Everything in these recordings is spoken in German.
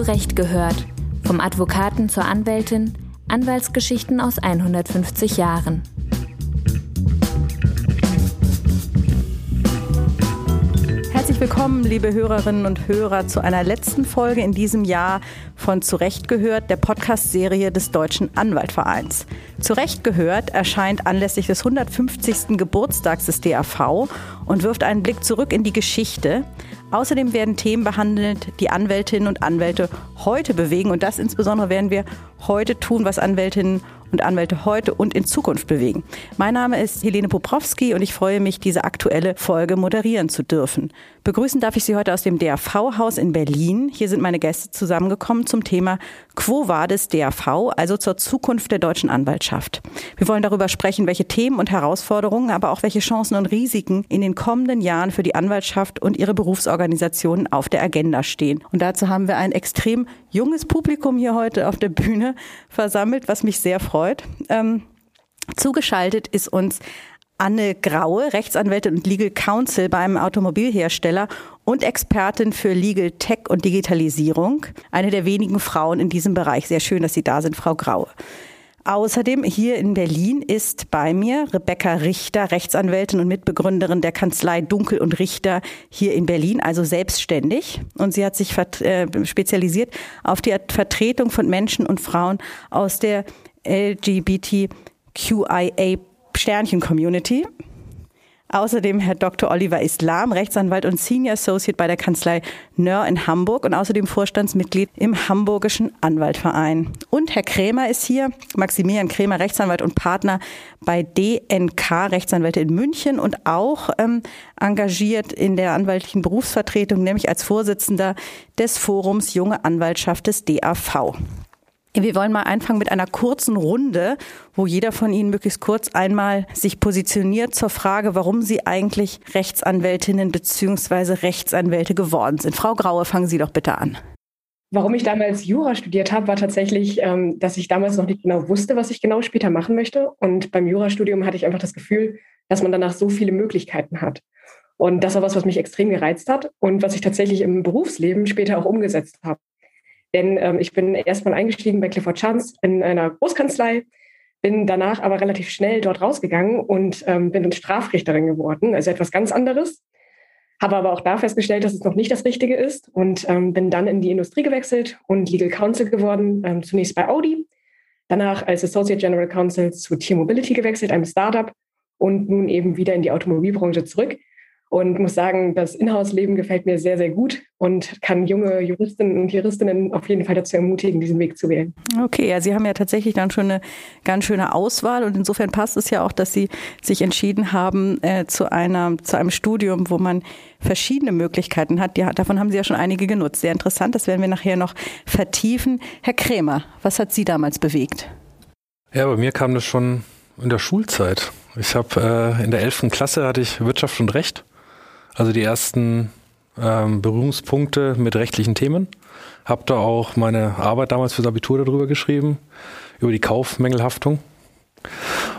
Recht gehört. Vom Advokaten zur Anwältin, Anwaltsgeschichten aus 150 Jahren. Herzlich willkommen, liebe Hörerinnen und Hörer, zu einer letzten Folge in diesem Jahr von Zurecht gehört, der Podcast-Serie des Deutschen Anwaltvereins. Zurecht gehört erscheint anlässlich des 150. Geburtstags des DAV und wirft einen Blick zurück in die Geschichte. Außerdem werden Themen behandelt, die Anwältinnen und Anwälte heute bewegen. Und das insbesondere werden wir heute tun, was Anwältinnen und Anwälte heute und in Zukunft bewegen. Mein Name ist Helene Poprowski und ich freue mich, diese aktuelle Folge moderieren zu dürfen. Begrüßen darf ich Sie heute aus dem DAV-Haus in Berlin. Hier sind meine Gäste zusammengekommen zum Thema Quo Vadis DAV, also zur Zukunft der deutschen Anwaltschaft. Wir wollen darüber sprechen, welche Themen und Herausforderungen, aber auch welche Chancen und Risiken in den kommenden Jahren für die Anwaltschaft und ihre Berufsorganisationen auf der Agenda stehen. Und dazu haben wir ein extrem junges Publikum hier heute auf der Bühne versammelt, was mich sehr freut. Ähm, zugeschaltet ist uns Anne Graue, Rechtsanwältin und Legal Counsel beim Automobilhersteller und Expertin für Legal Tech und Digitalisierung. Eine der wenigen Frauen in diesem Bereich. Sehr schön, dass Sie da sind, Frau Graue. Außerdem hier in Berlin ist bei mir Rebecca Richter, Rechtsanwältin und Mitbegründerin der Kanzlei Dunkel und Richter hier in Berlin, also selbstständig. Und sie hat sich äh, spezialisiert auf die Vertretung von Menschen und Frauen aus der LGBTQIA Sternchen-Community. Außerdem Herr Dr. Oliver Islam, Rechtsanwalt und Senior Associate bei der Kanzlei Nör in Hamburg und außerdem Vorstandsmitglied im Hamburgischen Anwaltverein. Und Herr Krämer ist hier, Maximilian Krämer, Rechtsanwalt und Partner bei DNK Rechtsanwälte in München und auch ähm, engagiert in der anwaltlichen Berufsvertretung, nämlich als Vorsitzender des Forums Junge Anwaltschaft des DAV. Wir wollen mal anfangen mit einer kurzen Runde, wo jeder von Ihnen möglichst kurz einmal sich positioniert zur Frage, warum Sie eigentlich Rechtsanwältinnen bzw. Rechtsanwälte geworden sind. Frau Graue, fangen Sie doch bitte an. Warum ich damals Jura studiert habe, war tatsächlich, ähm, dass ich damals noch nicht genau wusste, was ich genau später machen möchte. Und beim Jurastudium hatte ich einfach das Gefühl, dass man danach so viele Möglichkeiten hat. Und das war was, was mich extrem gereizt hat und was ich tatsächlich im Berufsleben später auch umgesetzt habe. Denn ähm, ich bin erstmal eingestiegen bei Clifford Chance in einer Großkanzlei, bin danach aber relativ schnell dort rausgegangen und ähm, bin Strafrichterin geworden, also etwas ganz anderes. Habe aber auch da festgestellt, dass es noch nicht das Richtige ist und ähm, bin dann in die Industrie gewechselt und Legal Counsel geworden, ähm, zunächst bei Audi, danach als Associate General Counsel zu Tier Mobility gewechselt, einem Startup und nun eben wieder in die Automobilbranche zurück und muss sagen, das Inhouse-Leben gefällt mir sehr, sehr gut und kann junge Juristinnen und Juristinnen auf jeden Fall dazu ermutigen, diesen Weg zu wählen. Okay, ja, Sie haben ja tatsächlich dann schon eine ganz schöne Auswahl und insofern passt es ja auch, dass Sie sich entschieden haben äh, zu einer zu einem Studium, wo man verschiedene Möglichkeiten hat. Ja, davon haben Sie ja schon einige genutzt. Sehr interessant, das werden wir nachher noch vertiefen. Herr Krämer, was hat Sie damals bewegt? Ja, bei mir kam das schon in der Schulzeit. Ich habe äh, in der 11. Klasse hatte ich Wirtschaft und Recht also die ersten ähm, Berührungspunkte mit rechtlichen Themen. Habe da auch meine Arbeit damals fürs Abitur darüber geschrieben, über die Kaufmängelhaftung.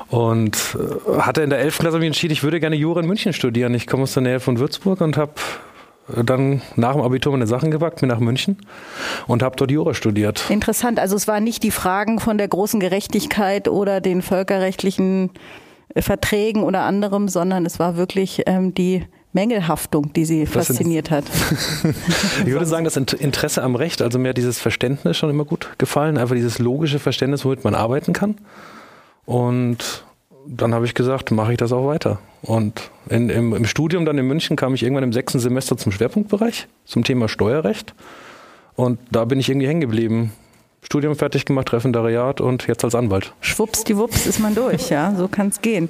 Und äh, hatte in der 11. Klasse mich entschieden, ich würde gerne Jura in München studieren. Ich komme aus der Nähe von Würzburg und habe dann nach dem Abitur meine Sachen gepackt, bin nach München und habe dort Jura studiert. Interessant, also es waren nicht die Fragen von der großen Gerechtigkeit oder den völkerrechtlichen Verträgen oder anderem, sondern es war wirklich ähm, die Mängelhaftung, die Sie das fasziniert hat? ich würde sagen, das Interesse am Recht, also mir dieses Verständnis schon immer gut gefallen, einfach dieses logische Verständnis, womit man arbeiten kann. Und dann habe ich gesagt, mache ich das auch weiter. Und in, im, im, Studium dann in München kam ich irgendwann im sechsten Semester zum Schwerpunktbereich, zum Thema Steuerrecht. Und da bin ich irgendwie hängen geblieben. Studium fertig gemacht, Referendariat und jetzt als Anwalt. Schwuppsdiwupps ist man durch, ja, so kann es gehen.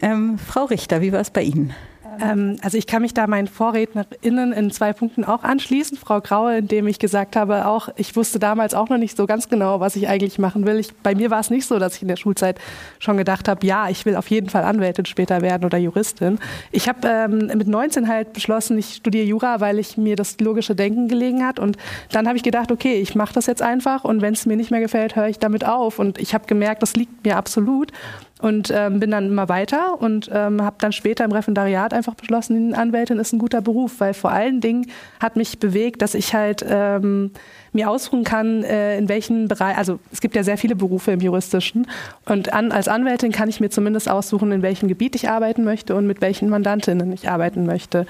Ähm, Frau Richter, wie war es bei Ihnen? Ähm, also ich kann mich da meinen VorrednerInnen in zwei Punkten auch anschließen. Frau Graue, indem ich gesagt habe, auch ich wusste damals auch noch nicht so ganz genau, was ich eigentlich machen will. Ich, bei mir war es nicht so, dass ich in der Schulzeit schon gedacht habe, ja, ich will auf jeden Fall Anwältin später werden oder Juristin. Ich habe ähm, mit 19 halt beschlossen, ich studiere Jura, weil ich mir das logische Denken gelegen hat. Und dann habe ich gedacht, okay, ich mache das jetzt einfach und wenn es mir nicht mehr gefällt, höre ich damit auf. Und ich habe gemerkt, das liegt mir absolut. Und ähm, bin dann immer weiter und ähm, habe dann später im Referendariat einfach beschlossen, Anwältin ist ein guter Beruf, weil vor allen Dingen hat mich bewegt, dass ich halt ähm, mir ausruhen kann, äh, in welchen Bereich, also es gibt ja sehr viele Berufe im juristischen und an, als Anwältin kann ich mir zumindest aussuchen, in welchem Gebiet ich arbeiten möchte und mit welchen Mandantinnen ich arbeiten möchte.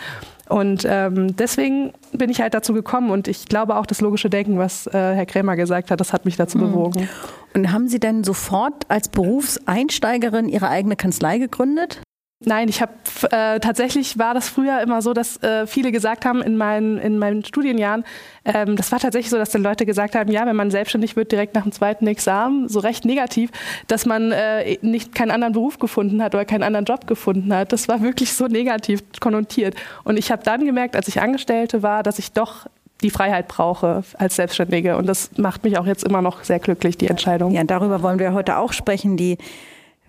Und ähm, deswegen bin ich halt dazu gekommen und ich glaube auch das logische Denken, was äh, Herr Krämer gesagt hat, das hat mich dazu mhm. bewogen. Und haben Sie denn sofort als Berufseinsteigerin Ihre eigene Kanzlei gegründet? Nein, ich habe äh, tatsächlich war das früher immer so, dass äh, viele gesagt haben in meinen in meinen Studienjahren, ähm, das war tatsächlich so, dass dann Leute gesagt haben, ja, wenn man selbstständig wird direkt nach dem zweiten Examen, so recht negativ, dass man äh, nicht keinen anderen Beruf gefunden hat oder keinen anderen Job gefunden hat. Das war wirklich so negativ konnotiert. Und ich habe dann gemerkt, als ich Angestellte war, dass ich doch die Freiheit brauche als Selbstständige. Und das macht mich auch jetzt immer noch sehr glücklich, die Entscheidung. Ja, darüber wollen wir heute auch sprechen. Die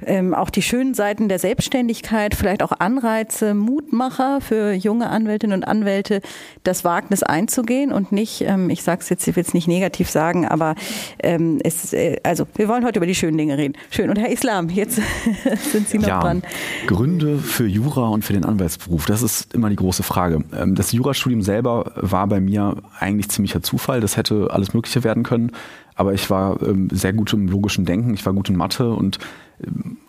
ähm, auch die schönen Seiten der Selbstständigkeit, vielleicht auch Anreize, Mutmacher für junge Anwältinnen und Anwälte, das Wagnis einzugehen und nicht, ähm, ich sage es jetzt, ich will es nicht negativ sagen, aber ähm, es, äh, also wir wollen heute über die schönen Dinge reden. Schön. Und Herr Islam, jetzt sind Sie noch ja, dran. Gründe für Jura und für den Anwaltsberuf, das ist immer die große Frage. Ähm, das Jurastudium selber war bei mir eigentlich ziemlicher Zufall. Das hätte alles Mögliche werden können. Aber ich war ähm, sehr gut im logischen Denken, ich war gut in Mathe und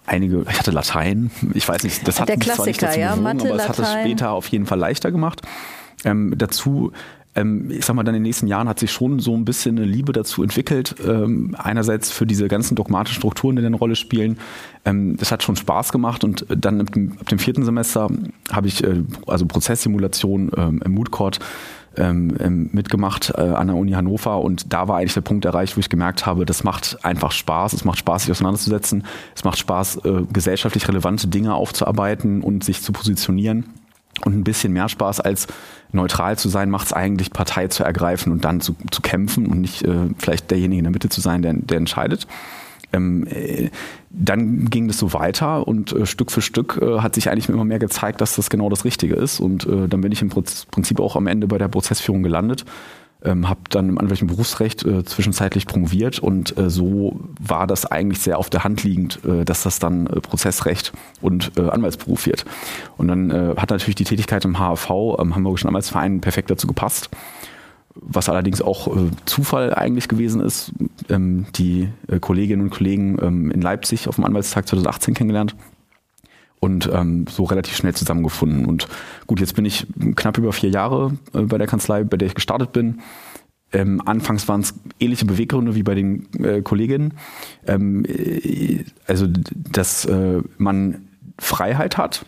einige, ich hatte Latein, ich weiß nicht, das hat Der Klassiker, nicht dazu ja, Mathe, aber es hat es später auf jeden Fall leichter gemacht. Ähm, dazu ähm, ich sag mal, dann in den nächsten Jahren hat sich schon so ein bisschen eine Liebe dazu entwickelt. Ähm, einerseits für diese ganzen dogmatischen Strukturen, die eine Rolle spielen. Ähm, das hat schon Spaß gemacht und dann ab dem, vierten Semester habe ich äh, also Prozesssimulation ähm, im Moodcourt ähm, ähm, mitgemacht äh, an der Uni Hannover und da war eigentlich der Punkt erreicht, wo ich gemerkt habe, das macht einfach Spaß, es macht Spaß, sich auseinanderzusetzen, es macht Spaß, äh, gesellschaftlich relevante Dinge aufzuarbeiten und sich zu positionieren. Und ein bisschen mehr Spaß als neutral zu sein, macht es eigentlich, Partei zu ergreifen und dann zu, zu kämpfen und nicht äh, vielleicht derjenige in der Mitte zu sein, der, der entscheidet. Ähm, äh, dann ging das so weiter und äh, Stück für Stück äh, hat sich eigentlich immer mehr gezeigt, dass das genau das Richtige ist. Und äh, dann bin ich im Prinzip auch am Ende bei der Prozessführung gelandet. Ähm, habe dann im anwaltlichen Berufsrecht äh, zwischenzeitlich promoviert und so war das eigentlich sehr auf der Hand liegend, dass das dann Prozessrecht und Anwaltsberuf wird. Und dann hat natürlich die Tätigkeit im HAV, am Hamburgischen Anwaltsverein, perfekt dazu gepasst was allerdings auch äh, Zufall eigentlich gewesen ist. Ähm, die äh, Kolleginnen und Kollegen ähm, in Leipzig auf dem Anwaltstag 2018 kennengelernt und ähm, so relativ schnell zusammengefunden. Und gut, jetzt bin ich knapp über vier Jahre äh, bei der Kanzlei, bei der ich gestartet bin. Ähm, anfangs waren es ähnliche Beweggründe wie bei den äh, Kolleginnen. Ähm, äh, also, dass äh, man Freiheit hat,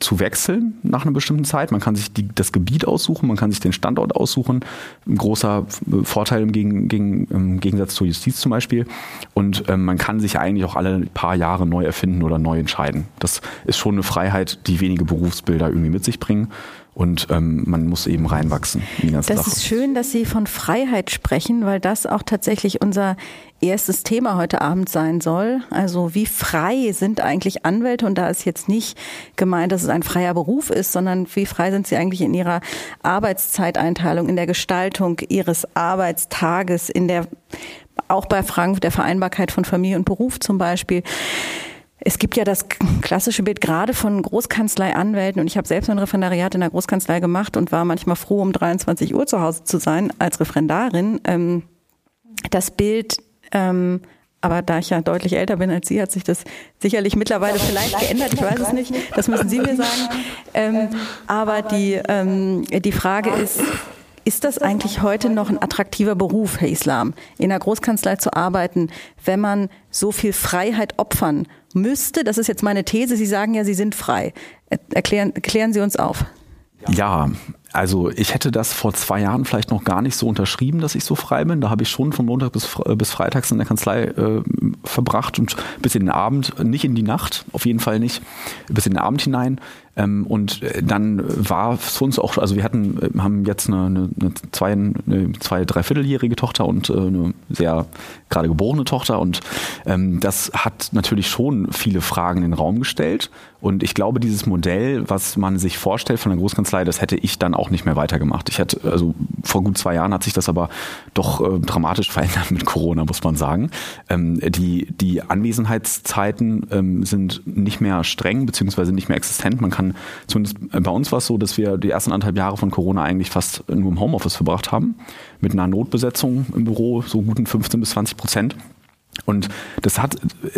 zu wechseln nach einer bestimmten Zeit. Man kann sich die, das Gebiet aussuchen, man kann sich den Standort aussuchen. Ein großer äh, Vorteil im, Gegen, Gegen, im Gegensatz zur Justiz zum Beispiel. Und ähm, man kann sich eigentlich auch alle paar Jahre neu erfinden oder neu entscheiden. Das ist schon eine Freiheit, die wenige Berufsbilder irgendwie mit sich bringen und ähm, man muss eben reinwachsen. Das Sache. ist schön, dass Sie von Freiheit sprechen, weil das auch tatsächlich unser erstes Thema heute Abend sein soll. Also wie frei sind eigentlich Anwälte? Und da ist jetzt nicht gemeint, dass es ein freier Beruf ist, sondern wie frei sind sie eigentlich in ihrer Arbeitszeiteinteilung, in der Gestaltung ihres Arbeitstages, in der auch bei Fragen der Vereinbarkeit von Familie und Beruf zum Beispiel. Es gibt ja das klassische Bild gerade von Großkanzleianwälten und ich habe selbst ein Referendariat in der Großkanzlei gemacht und war manchmal froh, um 23 Uhr zu Hause zu sein als Referendarin. Ähm, das Bild ähm, aber da ich ja deutlich älter bin als Sie, hat sich das sicherlich mittlerweile vielleicht geändert. Ich weiß es nicht. Das müssen Sie mir sagen. Ähm, aber die, ähm, die Frage ist, ist das eigentlich heute noch ein attraktiver Beruf, Herr Islam, in der Großkanzlei zu arbeiten, wenn man so viel Freiheit opfern müsste? Das ist jetzt meine These. Sie sagen ja, Sie sind frei. Erklären, erklären Sie uns auf. Ja, also ich hätte das vor zwei Jahren vielleicht noch gar nicht so unterschrieben, dass ich so frei bin. Da habe ich schon von Montag bis, bis Freitags in der Kanzlei äh, verbracht und bis in den Abend, nicht in die Nacht, auf jeden Fall nicht, bis in den Abend hinein. Ähm, und äh, dann war es uns auch, also wir hatten, äh, haben jetzt eine, eine, eine zwei, eine zwei, dreivierteljährige Tochter und äh, eine sehr gerade geborene Tochter und ähm, das hat natürlich schon viele Fragen in den Raum gestellt und ich glaube, dieses Modell, was man sich vorstellt von der Großkanzlei, das hätte ich dann auch nicht mehr weitergemacht. Ich hatte, also vor gut zwei Jahren hat sich das aber doch äh, dramatisch verändert mit Corona, muss man sagen. Ähm, die, die Anwesenheitszeiten ähm, sind nicht mehr streng, beziehungsweise nicht mehr existent. Man kann, zumindest bei uns war es so, dass wir die ersten anderthalb Jahre von Corona eigentlich fast nur im Homeoffice verbracht haben. Mit einer Notbesetzung im Büro, so guten 15 bis 20 Prozent. Und das hat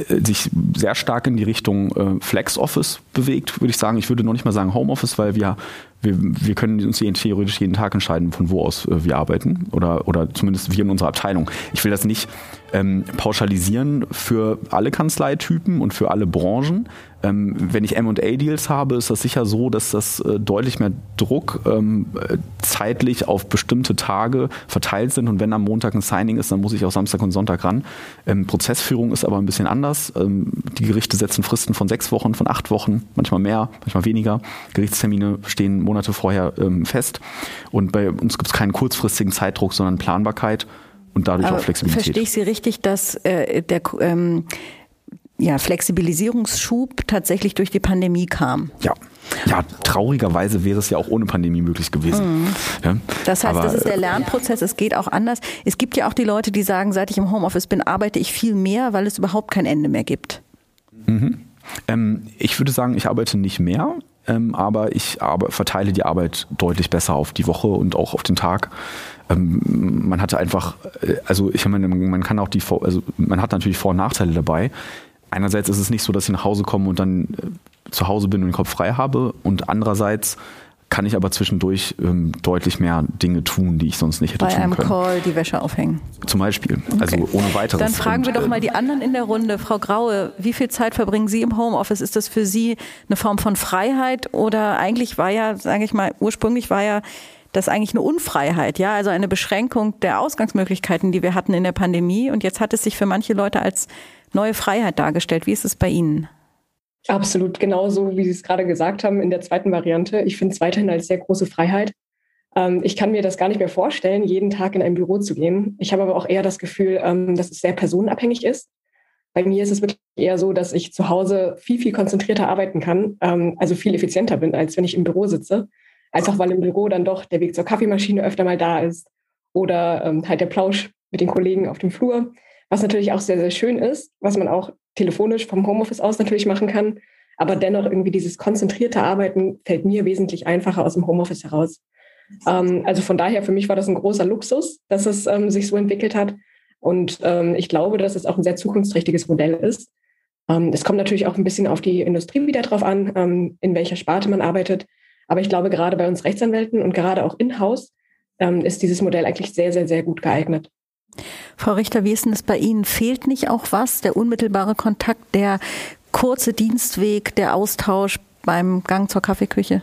äh, sich sehr stark in die Richtung äh, Flex Office bewegt, würde ich sagen. Ich würde noch nicht mal sagen Homeoffice, weil wir, wir, wir können uns theoretisch jeden Tag entscheiden, von wo aus äh, wir arbeiten oder, oder zumindest wir in unserer Abteilung. Ich will das nicht ähm, pauschalisieren für alle Kanzleitypen und für alle Branchen. Ähm, wenn ich M&A-Deals habe, ist das sicher so, dass das äh, deutlich mehr Druck ähm, zeitlich auf bestimmte Tage verteilt sind und wenn am Montag ein Signing ist, dann muss ich auch Samstag und Sonntag ran. Ähm, Prozessführung ist aber ein bisschen anders. Ähm, die Gerichte setzen Fristen von sechs Wochen, von acht Wochen, manchmal mehr, manchmal weniger. Gerichtstermine stehen Monate vorher ähm, fest und bei uns gibt es keinen kurzfristigen Zeitdruck, sondern Planbarkeit und dadurch Aber auch Flexibilität. Verstehe ich Sie richtig, dass äh, der ähm, ja, Flexibilisierungsschub tatsächlich durch die Pandemie kam? Ja. Ja, traurigerweise wäre es ja auch ohne Pandemie möglich gewesen. Mhm. Ja, das heißt, aber, das ist der äh, Lernprozess, es geht auch anders. Es gibt ja auch die Leute, die sagen, seit ich im Homeoffice bin, arbeite ich viel mehr, weil es überhaupt kein Ende mehr gibt. Mhm. Ähm, ich würde sagen, ich arbeite nicht mehr, ähm, aber ich verteile die Arbeit deutlich besser auf die Woche und auch auf den Tag. Ähm, man hatte einfach, äh, also ich meine, man kann auch die, Vor- also man hat natürlich Vor- und Nachteile dabei. Einerseits ist es nicht so, dass ich nach Hause komme und dann äh, zu Hause bin und den Kopf frei habe und andererseits kann ich aber zwischendurch ähm, deutlich mehr Dinge tun, die ich sonst nicht hätte Bei tun einem können. Call die Wäsche aufhängen. Zum Beispiel. Also ohne weiteres. Dann fragen Und, wir doch äh, mal die anderen in der Runde. Frau Graue, wie viel Zeit verbringen Sie im Homeoffice? Ist das für Sie eine Form von Freiheit oder eigentlich war ja, sage ich mal, ursprünglich war ja das eigentlich eine Unfreiheit, ja, also eine Beschränkung der Ausgangsmöglichkeiten, die wir hatten in der Pandemie und jetzt hat es sich für manche Leute als neue Freiheit dargestellt. Wie ist es bei Ihnen? Absolut, genauso wie Sie es gerade gesagt haben in der zweiten Variante. Ich finde es weiterhin als sehr große Freiheit. Ähm, ich kann mir das gar nicht mehr vorstellen, jeden Tag in ein Büro zu gehen. Ich habe aber auch eher das Gefühl, ähm, dass es sehr personenabhängig ist. Bei mir ist es wirklich eher so, dass ich zu Hause viel, viel konzentrierter arbeiten kann, ähm, also viel effizienter bin, als wenn ich im Büro sitze. Einfach weil im Büro dann doch der Weg zur Kaffeemaschine öfter mal da ist oder ähm, halt der Plausch mit den Kollegen auf dem Flur, was natürlich auch sehr, sehr schön ist, was man auch telefonisch vom Homeoffice aus natürlich machen kann. Aber dennoch irgendwie dieses konzentrierte Arbeiten fällt mir wesentlich einfacher aus dem Homeoffice heraus. Ähm, also von daher, für mich war das ein großer Luxus, dass es ähm, sich so entwickelt hat. Und ähm, ich glaube, dass es auch ein sehr zukunftsträchtiges Modell ist. Ähm, es kommt natürlich auch ein bisschen auf die Industrie wieder drauf an, ähm, in welcher Sparte man arbeitet. Aber ich glaube, gerade bei uns Rechtsanwälten und gerade auch in-house ähm, ist dieses Modell eigentlich sehr, sehr, sehr gut geeignet. Frau Richter, wie ist denn das bei Ihnen? Fehlt nicht auch was? Der unmittelbare Kontakt, der kurze Dienstweg, der Austausch beim Gang zur Kaffeeküche?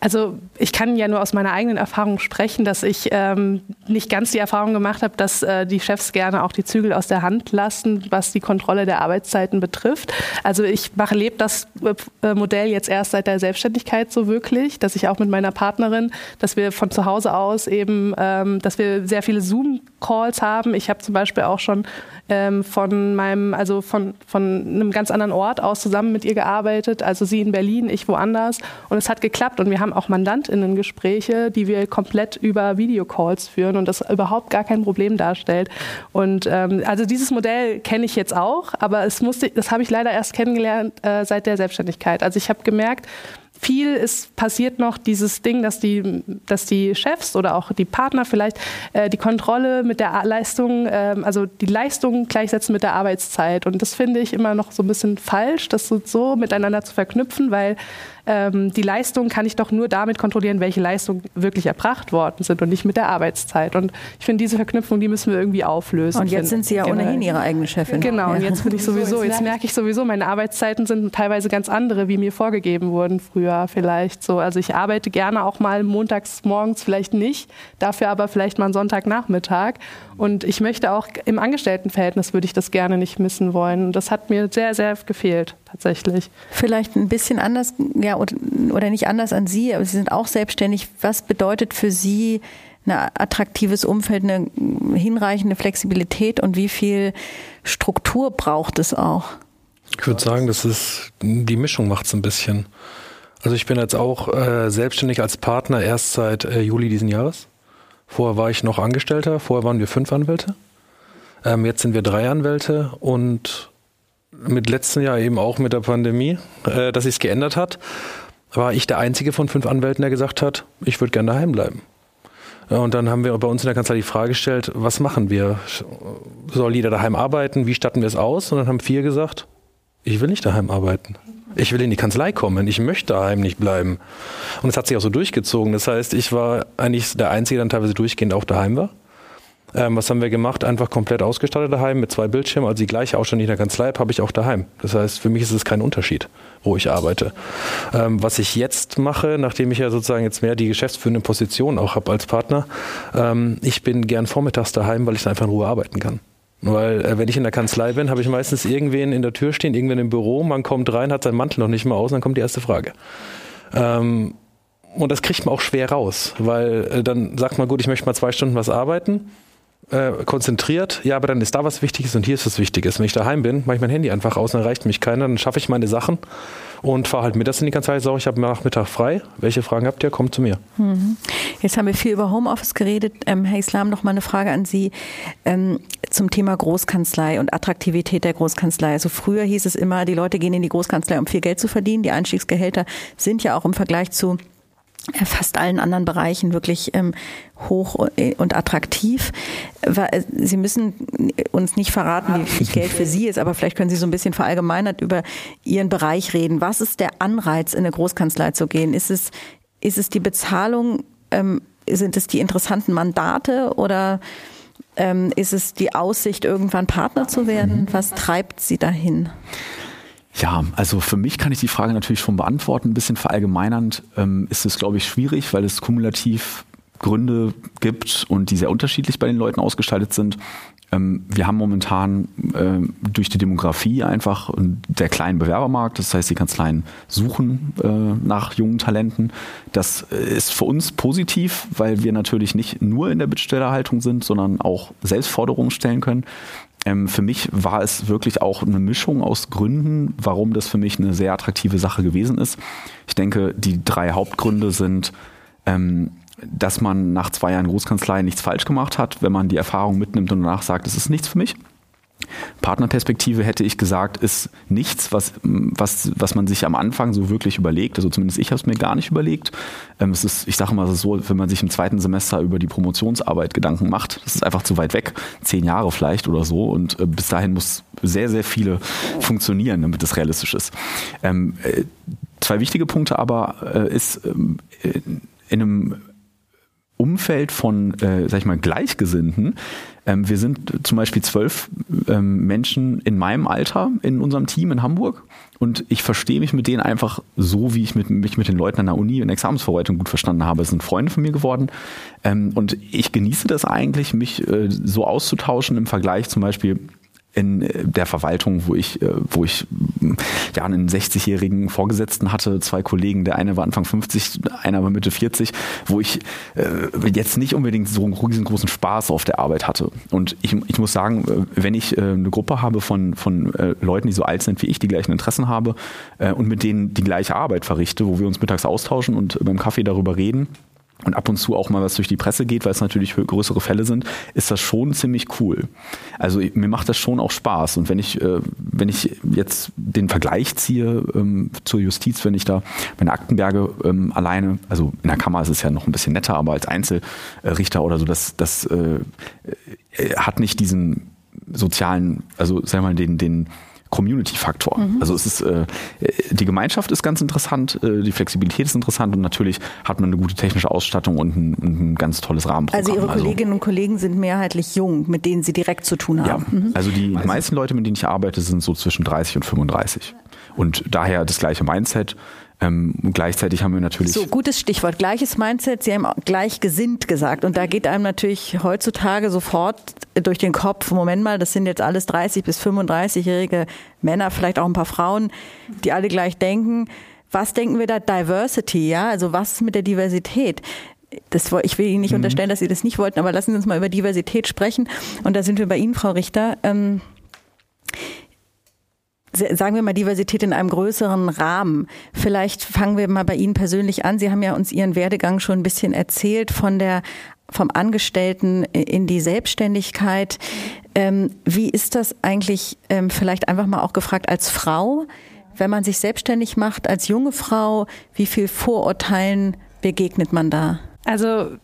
Also ich kann ja nur aus meiner eigenen Erfahrung sprechen, dass ich ähm, nicht ganz die Erfahrung gemacht habe, dass äh, die Chefs gerne auch die Zügel aus der Hand lassen, was die Kontrolle der Arbeitszeiten betrifft. Also ich mache lebe das äh, Modell jetzt erst seit der Selbstständigkeit so wirklich, dass ich auch mit meiner Partnerin, dass wir von zu Hause aus eben, ähm, dass wir sehr viele Zoom-Calls haben. Ich habe zum Beispiel auch schon ähm, von meinem, also von, von einem ganz anderen Ort aus zusammen mit ihr gearbeitet. Also sie in Berlin, ich woanders. Und es hat geklappt und wir haben auch MandantInnen-Gespräche, die wir komplett über Videocalls führen und das überhaupt gar kein Problem darstellt. Und ähm, also dieses Modell kenne ich jetzt auch, aber es musste, das habe ich leider erst kennengelernt äh, seit der Selbstständigkeit. Also ich habe gemerkt, viel ist passiert noch dieses Ding, dass die, dass die Chefs oder auch die Partner vielleicht äh, die Kontrolle mit der Leistung, äh, also die Leistung gleichsetzen mit der Arbeitszeit. Und das finde ich immer noch so ein bisschen falsch, das so, so miteinander zu verknüpfen, weil ähm, die Leistung kann ich doch nur damit kontrollieren, welche Leistungen wirklich erbracht worden sind und nicht mit der Arbeitszeit. Und ich finde, diese Verknüpfung, die müssen wir irgendwie auflösen. Und jetzt sind Sie ja Genau. ohnehin Ihre eigene Chefin. Genau, und Ja. jetzt bin ich sowieso, jetzt merke ich sowieso, meine Arbeitszeiten sind teilweise ganz andere, wie mir vorgegeben wurden früher. Früher vielleicht so. Also ich arbeite gerne auch mal montags morgens vielleicht nicht, dafür aber vielleicht mal einen Sonntagnachmittag. Und ich möchte auch im Angestelltenverhältnis würde ich das gerne nicht missen wollen. Und das hat mir sehr, sehr gefehlt tatsächlich. Vielleicht ein bisschen anders, ja, oder nicht anders an Sie, aber Sie sind auch selbstständig. Was bedeutet für Sie ein attraktives Umfeld, eine hinreichende Flexibilität und wie viel Struktur braucht es auch? Ich würde sagen, das ist die Mischung macht es ein bisschen. Also ich bin jetzt auch äh, selbstständig als Partner erst seit äh, Juli diesen Jahres. Vorher war ich noch Angestellter, vorher waren wir fünf Anwälte. Ähm, jetzt sind wir drei Anwälte und mit letzten Jahr eben auch mit der Pandemie, äh, dass sich geändert hat, war ich der einzige von fünf Anwälten, der gesagt hat, ich würde gerne daheim bleiben. Und dann haben wir bei uns in der Kanzlei die Frage gestellt, was machen wir? Soll jeder daheim arbeiten? Wie statten wir es aus? Und dann haben vier gesagt, ich will nicht daheim arbeiten. Ich will in die Kanzlei kommen. Ich möchte daheim nicht bleiben. Und es hat sich auch so durchgezogen. Das heißt, ich war eigentlich der Einzige, der dann teilweise durchgehend auch daheim war. Ähm, was haben wir gemacht? Einfach komplett ausgestattet daheim mit zwei Bildschirmen. Also die gleiche Ausstattung, die ich in der Kanzlei habe, habe ich auch daheim. Das heißt, für mich ist es kein Unterschied, wo ich arbeite. Ähm, was ich jetzt mache, nachdem ich ja sozusagen jetzt mehr die geschäftsführende Position auch habe als Partner, ähm, ich bin gern vormittags daheim, weil ich dann einfach in Ruhe arbeiten kann. Weil äh, wenn ich in der Kanzlei bin, habe ich meistens irgendwen in der Tür stehen, irgendwen im Büro, man kommt rein, hat seinen Mantel noch nicht mal aus, und dann kommt die erste Frage. Ähm, und das kriegt man auch schwer raus, weil äh, dann sagt man, gut, ich möchte mal zwei Stunden was arbeiten äh, konzentriert, ja, aber dann ist da was Wichtiges und hier ist was Wichtiges. Wenn ich daheim bin, mache ich mein Handy einfach aus, dann erreicht mich keiner, dann schaffe ich meine Sachen und fahre halt mittags in die Kanzlei, sage ich habe Nachmittag frei. Welche Fragen habt ihr? Kommt zu mir. Mhm. Jetzt haben wir viel über Homeoffice geredet. Ähm, Herr Islam, noch mal eine Frage an Sie ähm, zum Thema Großkanzlei und Attraktivität der Großkanzlei. Also früher hieß es immer, die Leute gehen in die Großkanzlei, um viel Geld zu verdienen. Die Einstiegsgehälter sind ja auch im Vergleich zu fast allen anderen Bereichen wirklich ähm, hoch und attraktiv. Äh, Sie müssen uns nicht verraten, wie viel Geld für Sie ist, aber vielleicht können Sie so ein bisschen verallgemeinert über Ihren Bereich reden. Was ist der Anreiz, in eine Großkanzlei zu gehen? Ist es, ist es die Bezahlung? Ähm, sind es die interessanten Mandate oder ähm, ist es die Aussicht, irgendwann Partner zu werden? Was treibt Sie dahin? Ja, also für mich kann ich die Frage natürlich schon beantworten. Ein bisschen verallgemeinernd ähm, ist es, glaube ich, schwierig, weil es kumulativ Gründe gibt und die sehr unterschiedlich bei den Leuten ausgestaltet sind. Ähm, wir haben momentan äh, durch die Demografie einfach der kleinen Bewerbermarkt, das heißt, die Kanzleien suchen äh, nach jungen Talenten. Das ist für uns positiv, weil wir natürlich nicht nur in der Bittstellerhaltung sind, sondern auch Selbstforderungen stellen können. Ähm, für mich war es wirklich auch eine Mischung aus Gründen, warum das für mich eine sehr attraktive Sache gewesen ist. Ich denke, die drei Hauptgründe sind, ähm, dass man nach zwei Jahren Großkanzlei nichts falsch gemacht hat, wenn man die Erfahrung mitnimmt und danach sagt, es ist nichts für mich. Partnerperspektive hätte ich gesagt, ist nichts, was, was, was man sich am Anfang so wirklich überlegt. Also zumindest ich habe es mir gar nicht überlegt. Ähm, es ist, ich sage mal so, wenn man sich im zweiten Semester über die Promotionsarbeit Gedanken macht, das ist einfach zu weit weg, zehn Jahre vielleicht oder so. Und äh, bis dahin muss sehr, sehr viele funktionieren, damit es realistisch ist. Ähm, äh, zwei wichtige Punkte aber äh, ist ähm, in einem Umfeld von, äh, sag ich mal, Gleichgesinnten. Ähm, wir sind zum Beispiel zwölf ähm, Menschen in meinem Alter in unserem Team in Hamburg und ich verstehe mich mit denen einfach so, wie ich mit, mich mit den Leuten an der Uni in Examensverwaltung gut verstanden habe. Es sind Freunde von mir geworden ähm, und ich genieße das eigentlich, mich äh, so auszutauschen im Vergleich zum Beispiel in äh, der Verwaltung, wo ich, äh, wo ich mm, ja einen 60-jährigen Vorgesetzten hatte, zwei Kollegen, der eine war Anfang 50, einer war Mitte 40, wo ich äh, jetzt nicht unbedingt so einen riesengroßen Spaß auf der Arbeit hatte. Und ich, ich muss sagen, wenn ich eine Gruppe habe von, von Leuten, die so alt sind wie ich, die gleichen Interessen habe und mit denen die gleiche Arbeit verrichte, wo wir uns mittags austauschen und beim Kaffee darüber reden, und ab und zu auch mal was durch die Presse geht, weil es natürlich größere Fälle sind, ist das schon ziemlich cool. Also mir macht das schon auch Spaß. Und wenn ich, äh, wenn ich jetzt den Vergleich ziehe ähm, zur Justiz, wenn ich da meine Aktenberge ähm, alleine, also in der Kammer ist es ja noch ein bisschen netter, aber als Einzelrichter oder so, das, das äh, äh hat nicht diesen sozialen, also sagen wir mal, den, den Community-Faktor. Mhm. Also es ist äh, die Gemeinschaft ist ganz interessant, äh, die Flexibilität ist interessant und natürlich hat man eine gute technische Ausstattung und ein, ein ganz tolles Rahmenprogramm. Also Ihre also Kolleginnen und Kollegen sind mehrheitlich jung, mit denen Sie direkt zu tun haben. Ja, mhm. also die meisten Leute, mit denen ich arbeite, sind so zwischen 30 und 35 und daher das gleiche Mindset. Ähm, gleichzeitig haben wir natürlich. So, gutes Stichwort. Gleiches Mindset. Sie haben gleichgesinnt gesagt. Und da geht einem natürlich heutzutage sofort durch den Kopf, Moment mal, das sind jetzt alles 30 bis 35-jährige Männer, vielleicht auch ein paar Frauen, die alle gleich denken. Was denken wir da? Diversity, ja? Also was mit der Diversität? Das, ich will Ihnen nicht mhm. unterstellen, dass Sie das nicht wollten, aber lassen Sie uns mal über Diversität sprechen. Und da sind wir bei Ihnen, Frau Richter. Ähm, sagen wir mal Diversität in einem größeren Rahmen. Vielleicht fangen wir mal bei Ihnen persönlich an. Sie haben ja uns Ihren Werdegang schon ein bisschen erzählt von der vom Angestellten in die Selbstständigkeit. Ähm, wie ist das eigentlich, ähm, vielleicht einfach mal auch gefragt, als Frau, wenn man sich selbstständig macht, als junge Frau, wie viel Vorurteilen begegnet man da? Also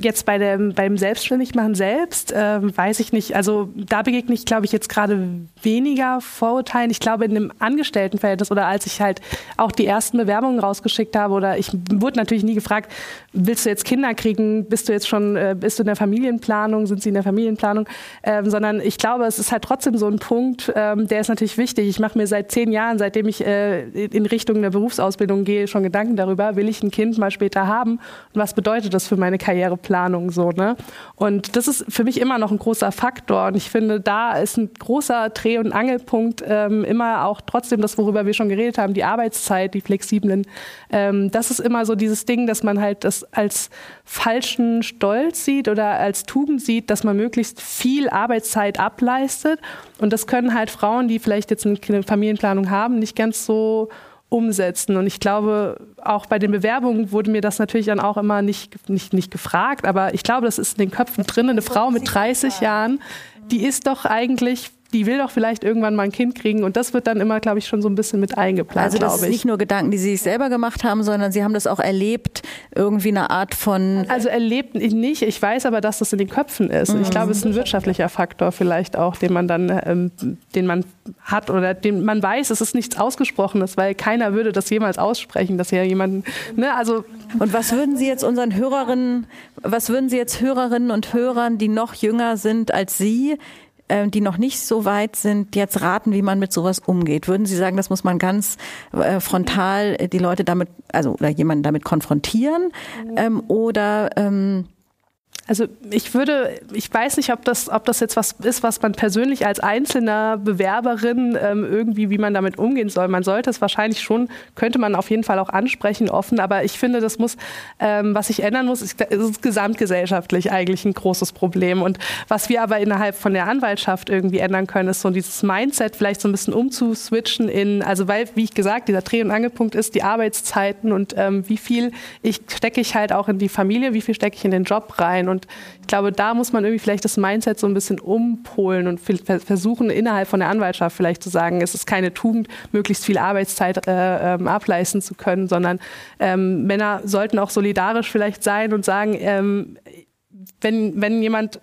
jetzt bei dem, beim Selbstständigmachen selbst, äh, weiß ich nicht, also da begegne ich, glaube ich, jetzt gerade weniger Vorurteilen. Ich glaube, in einem Angestelltenverhältnis oder als ich halt auch die ersten Bewerbungen rausgeschickt habe oder ich wurde natürlich nie gefragt, willst du jetzt Kinder kriegen, bist du jetzt schon, äh, bist du in der Familienplanung, sind sie in der Familienplanung, ähm, sondern ich glaube, es ist halt trotzdem so ein Punkt, ähm, der ist natürlich wichtig. Ich mache mir seit zehn Jahren, seitdem ich äh, in Richtung der Berufsausbildung gehe, schon Gedanken darüber, will ich ein Kind mal später haben und was bedeutet das für meine Karriere? Karriereplanung so, ne? Und das ist für mich immer noch ein großer Faktor. Und ich finde, da ist ein großer Dreh- und Angelpunkt ähm, immer auch trotzdem das, worüber wir schon geredet haben, die Arbeitszeit, die flexiblen. Ähm, das ist immer so dieses Ding, dass man halt das als falschen Stolz sieht oder als Tugend sieht, dass man möglichst viel Arbeitszeit ableistet. Und das können halt Frauen, die vielleicht jetzt eine Familienplanung haben, nicht ganz so umsetzen. Und ich glaube, auch bei den Bewerbungen wurde mir das natürlich dann auch immer nicht, nicht, nicht gefragt, aber ich glaube, das ist in den Köpfen drin. Eine Frau mit 30 Jahren, die ist doch eigentlich die will doch vielleicht irgendwann mal ein Kind kriegen und das wird dann immer, glaube ich, schon so ein bisschen mit eingeplant. Also das ist nicht nur Gedanken, die Sie sich selber gemacht haben, sondern Sie haben das auch erlebt, irgendwie eine Art von... Also erlebt nicht, ich weiß aber, dass das in den Köpfen ist. Mhm. Ich glaube, es ist ein wirtschaftlicher Faktor vielleicht auch, den man dann, ähm, den man hat oder den man weiß, es ist nichts Ausgesprochenes, weil keiner würde das jemals aussprechen, dass ja jemanden, ne, also... Und was würden Sie jetzt unseren Hörerinnen, was würden Sie jetzt Hörerinnen und Hörern, die noch jünger sind als Sie, ähm, die noch nicht so weit sind, jetzt raten, wie man mit sowas umgeht? Würden Sie sagen, das muss man ganz äh, frontal die Leute damit, also oder jemanden damit konfrontieren? Ähm, oder ähm, also ich würde, ich weiß nicht, ob das, ob das jetzt was ist, was man persönlich als einzelner Bewerberin ähm, irgendwie, wie man damit umgehen soll. Man sollte es wahrscheinlich schon, könnte man auf jeden Fall auch ansprechen, offen. Aber ich finde, das muss, ähm, was sich ändern muss, ist, ist gesamtgesellschaftlich eigentlich ein großes Problem. Und was wir aber innerhalb von der Anwaltschaft irgendwie ändern können, ist so dieses Mindset vielleicht so ein bisschen umzuswitchen in, also weil, wie ich gesagt, dieser Dreh- und Angelpunkt ist die Arbeitszeiten und ähm, wie viel ich stecke ich halt auch in die Familie, wie viel stecke ich in den Job rein und ich glaube, da muss man irgendwie vielleicht das Mindset so ein bisschen umpolen und versuchen, innerhalb von der Anwaltschaft vielleicht zu sagen, es ist keine Tugend, möglichst viel Arbeitszeit äh, ähm, ableisten zu können, sondern ähm, Männer sollten auch solidarisch vielleicht sein und sagen, ähm, wenn, wenn jemand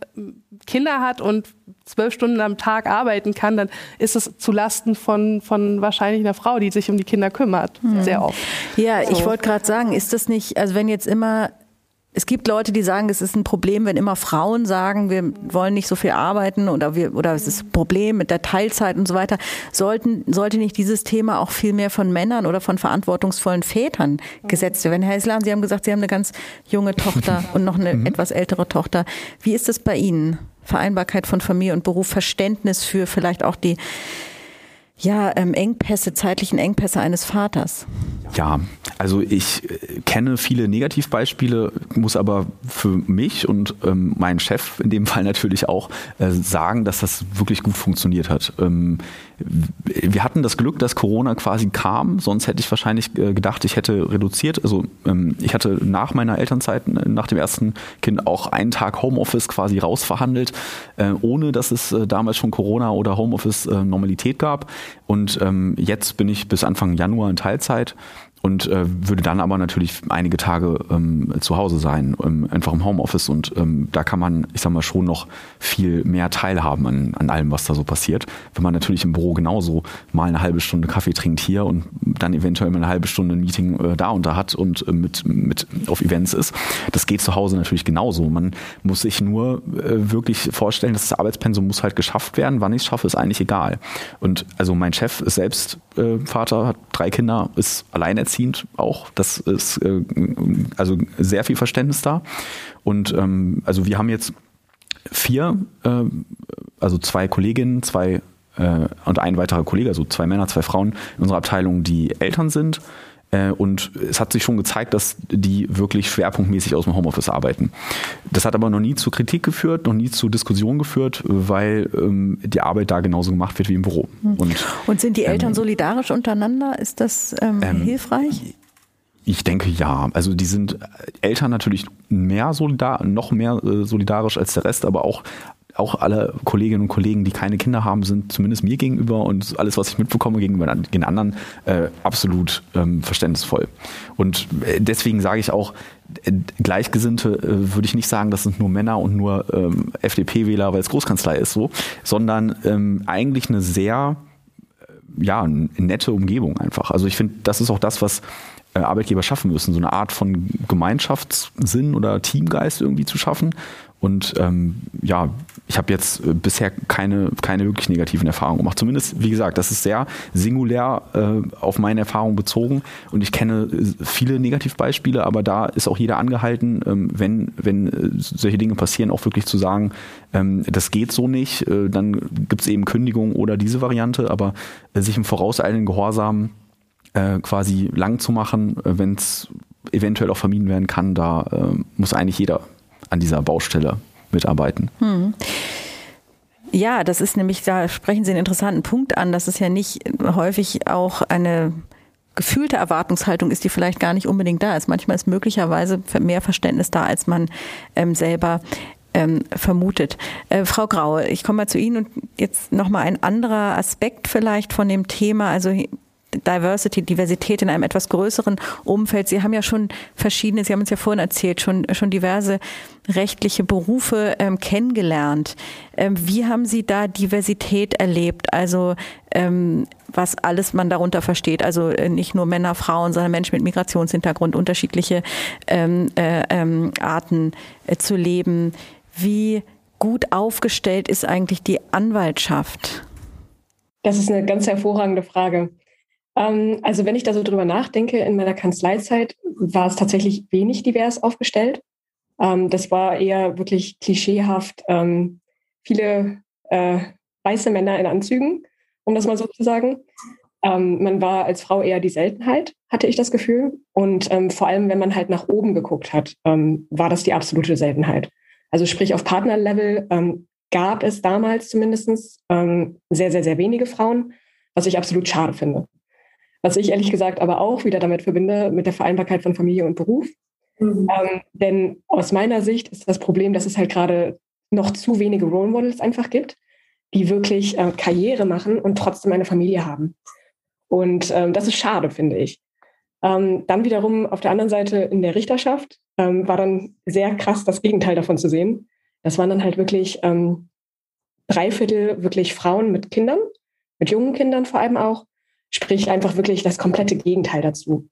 Kinder hat und zwölf Stunden am Tag arbeiten kann, dann ist es zu Lasten von, von wahrscheinlich einer Frau, die sich um die Kinder kümmert, mhm. sehr oft. Ja, so. ich wollte gerade sagen, ist das nicht, also wenn jetzt immer es gibt Leute, die sagen, es ist ein Problem, wenn immer Frauen sagen, wir wollen nicht so viel arbeiten oder wir, oder es ist ein Problem mit der Teilzeit und so weiter. Sollten, sollte nicht dieses Thema auch viel mehr von Männern oder von verantwortungsvollen Vätern gesetzt werden? Herr Islam, Sie haben gesagt, Sie haben eine ganz junge Tochter und noch eine mhm. etwas ältere Tochter. Wie ist es bei Ihnen? Vereinbarkeit von Familie und Beruf, Verständnis für vielleicht auch die, ja, ähm, Engpässe, zeitlichen Engpässe eines Vaters? Ja, also ich äh, kenne viele Negativbeispiele, muss aber für mich und ähm, meinen Chef in dem Fall natürlich auch äh, sagen, dass das wirklich gut funktioniert hat. Ähm, wir hatten das Glück, dass Corona quasi kam, sonst hätte ich wahrscheinlich äh, gedacht, ich hätte reduziert. Also ähm, ich hatte nach meiner Elternzeit, äh, nach dem ersten Kind auch einen Tag Homeoffice quasi rausverhandelt, äh, ohne dass es äh, damals schon Corona oder Homeoffice Normalität gab. Und ähm, jetzt bin ich bis Anfang Januar in Teilzeit und äh, würde dann aber natürlich einige Tage ähm, zu Hause sein, ähm, einfach im Homeoffice und ähm, da kann man, ich sag mal, schon noch viel mehr teilhaben an, an allem, was da so passiert. Wenn man natürlich im Büro genauso mal eine halbe Stunde Kaffee trinkt hier und dann eventuell mal eine halbe Stunde ein Meeting äh, da und da hat und äh, mit, mit auf Events ist, das geht zu Hause natürlich genauso. Man muss sich nur äh, wirklich vorstellen, dass das Arbeitspensum muss halt geschafft werden. Wann ich es schaffe, ist eigentlich egal. Und also mein Chef ist selbst äh, Vater, hat drei Kinder, ist alleinerziehend alleinerziehend auch. Das ist äh, also sehr viel Verständnis da. Und ähm, also wir haben jetzt vier, äh, also zwei Kolleginnen, zwei äh, und ein weiterer Kollege, also zwei Männer, zwei Frauen in unserer Abteilung, die Eltern sind. Äh, und es hat sich schon gezeigt, dass die wirklich schwerpunktmäßig aus dem Homeoffice arbeiten. Das hat aber noch nie zu Kritik geführt, noch nie zu Diskussionen geführt, weil ähm, die Arbeit da genauso gemacht wird wie im Büro. Hm. Und, und sind die Eltern ähm, solidarisch untereinander? Ist das ähm, ähm hilfreich? Ich denke ja. Also die sind Eltern natürlich mehr solidar, noch mehr äh, solidarisch als der Rest, aber auch auch alle Kolleginnen und Kollegen, die keine Kinder haben, sind zumindest mir gegenüber und alles, was ich mitbekomme gegenüber den anderen, äh, absolut ähm, verständnisvoll. Und äh, deswegen sage ich auch, äh, Gleichgesinnte äh, würde ich nicht sagen, das sind nur Männer und nur ähm, FDP-Wähler, weil es Großkanzlei ist so, sondern ähm, eigentlich eine sehr ja, nette Umgebung einfach. Also ich finde, das ist auch das, was äh, Arbeitgeber schaffen müssen, so eine Art von Gemeinschaftssinn oder Teamgeist irgendwie zu schaffen. Und ähm, ja, ich habe jetzt äh, bisher keine, keine wirklich negativen Erfahrungen gemacht. Zumindest, wie gesagt, das ist sehr singulär äh, auf meine Erfahrung bezogen und ich kenne äh, viele Negativbeispiele, aber da ist auch jeder angehalten, ähm, wenn, wenn äh, solche Dinge passieren, auch wirklich zu sagen, ähm, das geht so nicht, äh, dann gibt es eben Kündigung oder diese Variante, aber äh, sich im vorauseilenden Gehorsam quasi lang zu machen, wenn es eventuell auch vermieden werden kann, da muss eigentlich jeder an dieser Baustelle mitarbeiten. Hm. Ja, das ist nämlich, da sprechen Sie einen interessanten Punkt an, dass es ja nicht häufig auch eine gefühlte Erwartungshaltung ist, die vielleicht gar nicht unbedingt da ist. Manchmal ist möglicherweise mehr Verständnis da, als man ähm, selber ähm, vermutet. Äh, Frau Graue, ich komme mal zu Ihnen und jetzt nochmal ein anderer Aspekt vielleicht von dem Thema. Also Diversity, Diversität in einem etwas größeren Umfeld. Sie haben ja schon verschiedene, Sie haben uns ja vorhin erzählt, schon, schon diverse rechtliche Berufe ähm, kennengelernt. Ähm, wie haben Sie da Diversität erlebt? Also ähm, was alles man darunter versteht. Also äh, nicht nur Männer, Frauen, sondern Menschen mit Migrationshintergrund, unterschiedliche ähm, äh, ähm, Arten äh, zu leben. Wie gut aufgestellt ist eigentlich die Anwaltschaft? Das ist eine ganz hervorragende Frage. Ähm, also wenn ich da so drüber nachdenke, in meiner Kanzleizeit war es tatsächlich wenig divers aufgestellt. Ähm, das war eher wirklich klischeehaft. Ähm, viele äh, weiße Männer in Anzügen, um das mal so zu sagen. Man war als Frau eher die Seltenheit, hatte ich das Gefühl. Und vor allem, wenn man halt nach oben geguckt hat, war das die absolute Seltenheit. Also sprich auf Partnerlevel gab es damals zumindest sehr, sehr, sehr wenige Frauen, was ich absolut schade finde. Was ich ehrlich gesagt aber auch wieder damit verbinde, mit der Vereinbarkeit von Familie und Beruf. Mhm. Ähm, denn aus meiner Sicht ist das Problem, dass es halt gerade noch zu wenige Role Models einfach gibt, die wirklich äh, Karriere machen und trotzdem eine Familie haben. Und ähm, das ist schade, finde ich. Ähm, dann wiederum auf der anderen Seite in der Richterschaft ähm, war dann sehr krass das Gegenteil davon zu sehen. Das waren dann halt wirklich ähm, drei Viertel wirklich Frauen mit Kindern, mit jungen Kindern vor allem auch Sprich einfach wirklich das komplette Gegenteil dazu.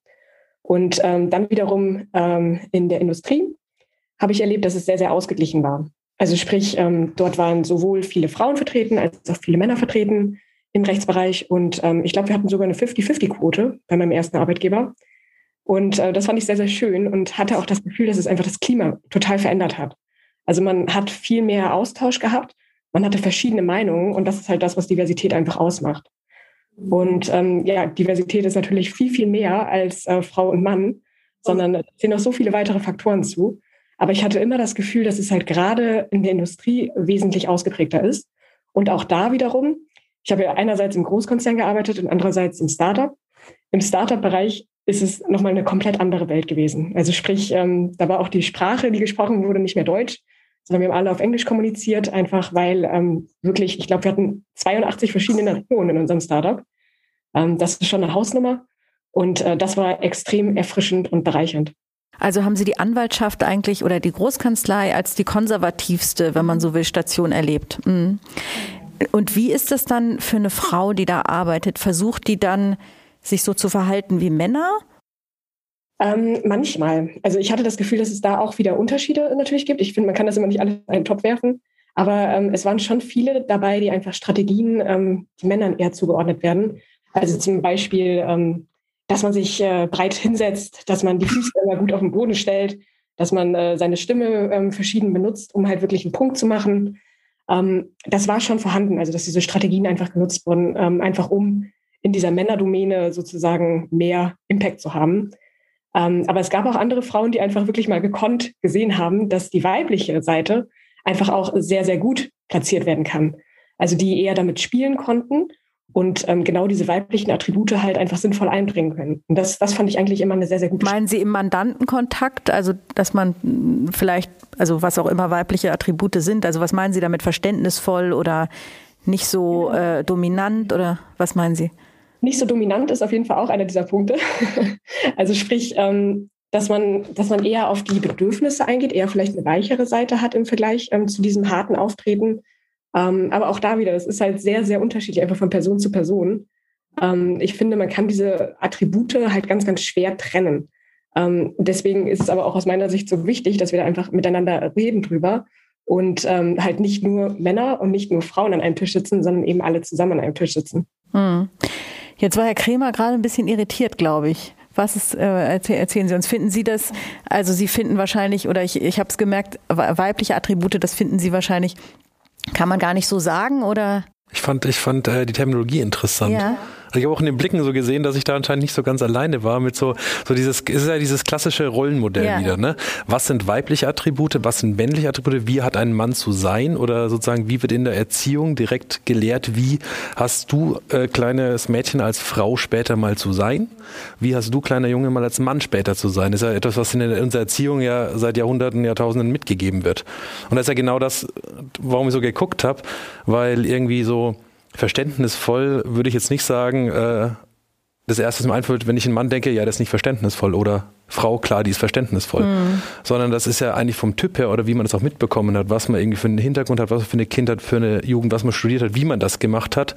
Und ähm, dann wiederum ähm, in der Industrie habe ich erlebt, dass es sehr, sehr ausgeglichen war. Also sprich, ähm, dort waren sowohl viele Frauen vertreten als auch viele Männer vertreten im Rechtsbereich. Und ähm, ich glaube, wir hatten sogar eine 50-50-Quote bei meinem ersten Arbeitgeber. Und äh, das fand ich sehr, sehr schön und hatte auch das Gefühl, dass es einfach das Klima total verändert hat. Also man hat viel mehr Austausch gehabt, man hatte verschiedene Meinungen und das ist halt das, was Diversität einfach ausmacht. Und ähm, ja, Diversität ist natürlich viel, viel mehr als äh, Frau und Mann, sondern es sind noch so viele weitere Faktoren zu. Aber ich hatte immer das Gefühl, dass es halt gerade in der Industrie wesentlich ausgeprägter ist. Und auch da wiederum, ich habe ja einerseits im Großkonzern gearbeitet und andererseits im Startup. Im Startup-Bereich ist es nochmal eine komplett andere Welt gewesen. Also sprich, ähm, da war auch die Sprache, die gesprochen wurde, nicht mehr Deutsch, sondern wir haben alle auf Englisch kommuniziert, einfach weil ähm, wirklich, ich glaube, wir hatten 82 verschiedene Nationen in unserem Startup. Ähm, das ist schon eine Hausnummer und äh, das war extrem erfrischend und bereichernd. Also haben Sie die Anwaltschaft eigentlich oder die Großkanzlei als die konservativste, wenn man so will, Station erlebt? Mhm. Und wie ist das dann für eine Frau, die da arbeitet? Versucht die dann, sich so zu verhalten wie Männer? Ähm, manchmal. Also ich hatte das Gefühl, dass es da auch wieder Unterschiede natürlich gibt. Ich finde, man kann das immer nicht alles in einen Topf werfen. Aber ähm, es waren schon viele dabei, die einfach Strategien, ähm, die Männern eher zugeordnet werden. Also zum Beispiel ähm, dass man sich äh, breit hinsetzt, dass man die Füße immer gut auf den Boden stellt, dass man äh, seine Stimme ähm, verschieden benutzt, um halt wirklich einen Punkt zu machen. Ähm, das war schon vorhanden, also dass diese Strategien einfach genutzt wurden, ähm, einfach um in dieser Männerdomäne sozusagen mehr Impact zu haben. Ähm, aber es gab auch andere Frauen, die einfach wirklich mal gekonnt gesehen haben, dass die weibliche Seite einfach auch sehr, sehr gut platziert werden kann. Also die eher damit spielen konnten und ähm, genau diese weiblichen Attribute halt einfach sinnvoll einbringen können. Und das, das fand ich eigentlich immer eine sehr, sehr gute Meinen Sie im Mandantenkontakt, also dass man vielleicht, also was auch immer weibliche Attribute sind, also was meinen Sie damit verständnisvoll oder nicht so äh, dominant oder was meinen Sie? Nicht so dominant ist auf jeden Fall auch einer dieser Punkte. also sprich, ähm, dass man, dass man eher auf die Bedürfnisse eingeht, eher vielleicht eine weichere Seite hat im Vergleich ähm, zu diesem harten Auftreten. Ähm, aber auch da wieder, das ist halt sehr, sehr unterschiedlich, einfach von Person zu Person. Ähm, ich finde, man kann diese Attribute halt ganz, ganz schwer trennen. Ähm, deswegen ist es aber auch aus meiner Sicht so wichtig, dass wir da einfach miteinander reden drüber und ähm, halt nicht nur Männer und nicht nur Frauen an einem Tisch sitzen, sondern eben alle zusammen an einem Tisch sitzen. Hm. Jetzt war Herr Kremer gerade ein bisschen irritiert, glaube ich. Was ist, äh, erzählen Sie uns, finden Sie das, also Sie finden wahrscheinlich, oder ich, ich habe es gemerkt, weibliche Attribute, das finden Sie wahrscheinlich, kann man gar nicht so sagen, oder? Ich fand, ich fand äh, die Terminologie interessant. Ja. Also ich habe auch in den Blicken so gesehen, dass ich da anscheinend nicht so ganz alleine war mit so, so dieses, ist ja dieses klassische Rollenmodell ja. wieder, ne? Was sind weibliche Attribute, was sind männliche Attribute, wie hat ein Mann zu sein oder sozusagen, wie wird in der Erziehung direkt gelehrt, wie hast du, äh, kleines Mädchen als Frau später mal zu sein? Wie hast du, kleiner Junge, mal als Mann später zu sein? Das ist ja etwas, was in unserer Erziehung ja seit Jahrhunderten, Jahrtausenden mitgegeben wird. Und das ist ja genau das, warum ich so geguckt habe, weil irgendwie so, verständnisvoll würde ich jetzt nicht sagen, äh, das erste, was mir einfällt, wenn ich einen Mann denke, ja, der ist nicht verständnisvoll oder Frau, klar, die ist verständnisvoll. Mhm. Sondern das ist ja eigentlich vom Typ her oder wie man das auch mitbekommen hat, was man irgendwie für einen Hintergrund hat, was man für eine Kindheit, für eine Jugend, was man studiert hat, wie man das gemacht hat,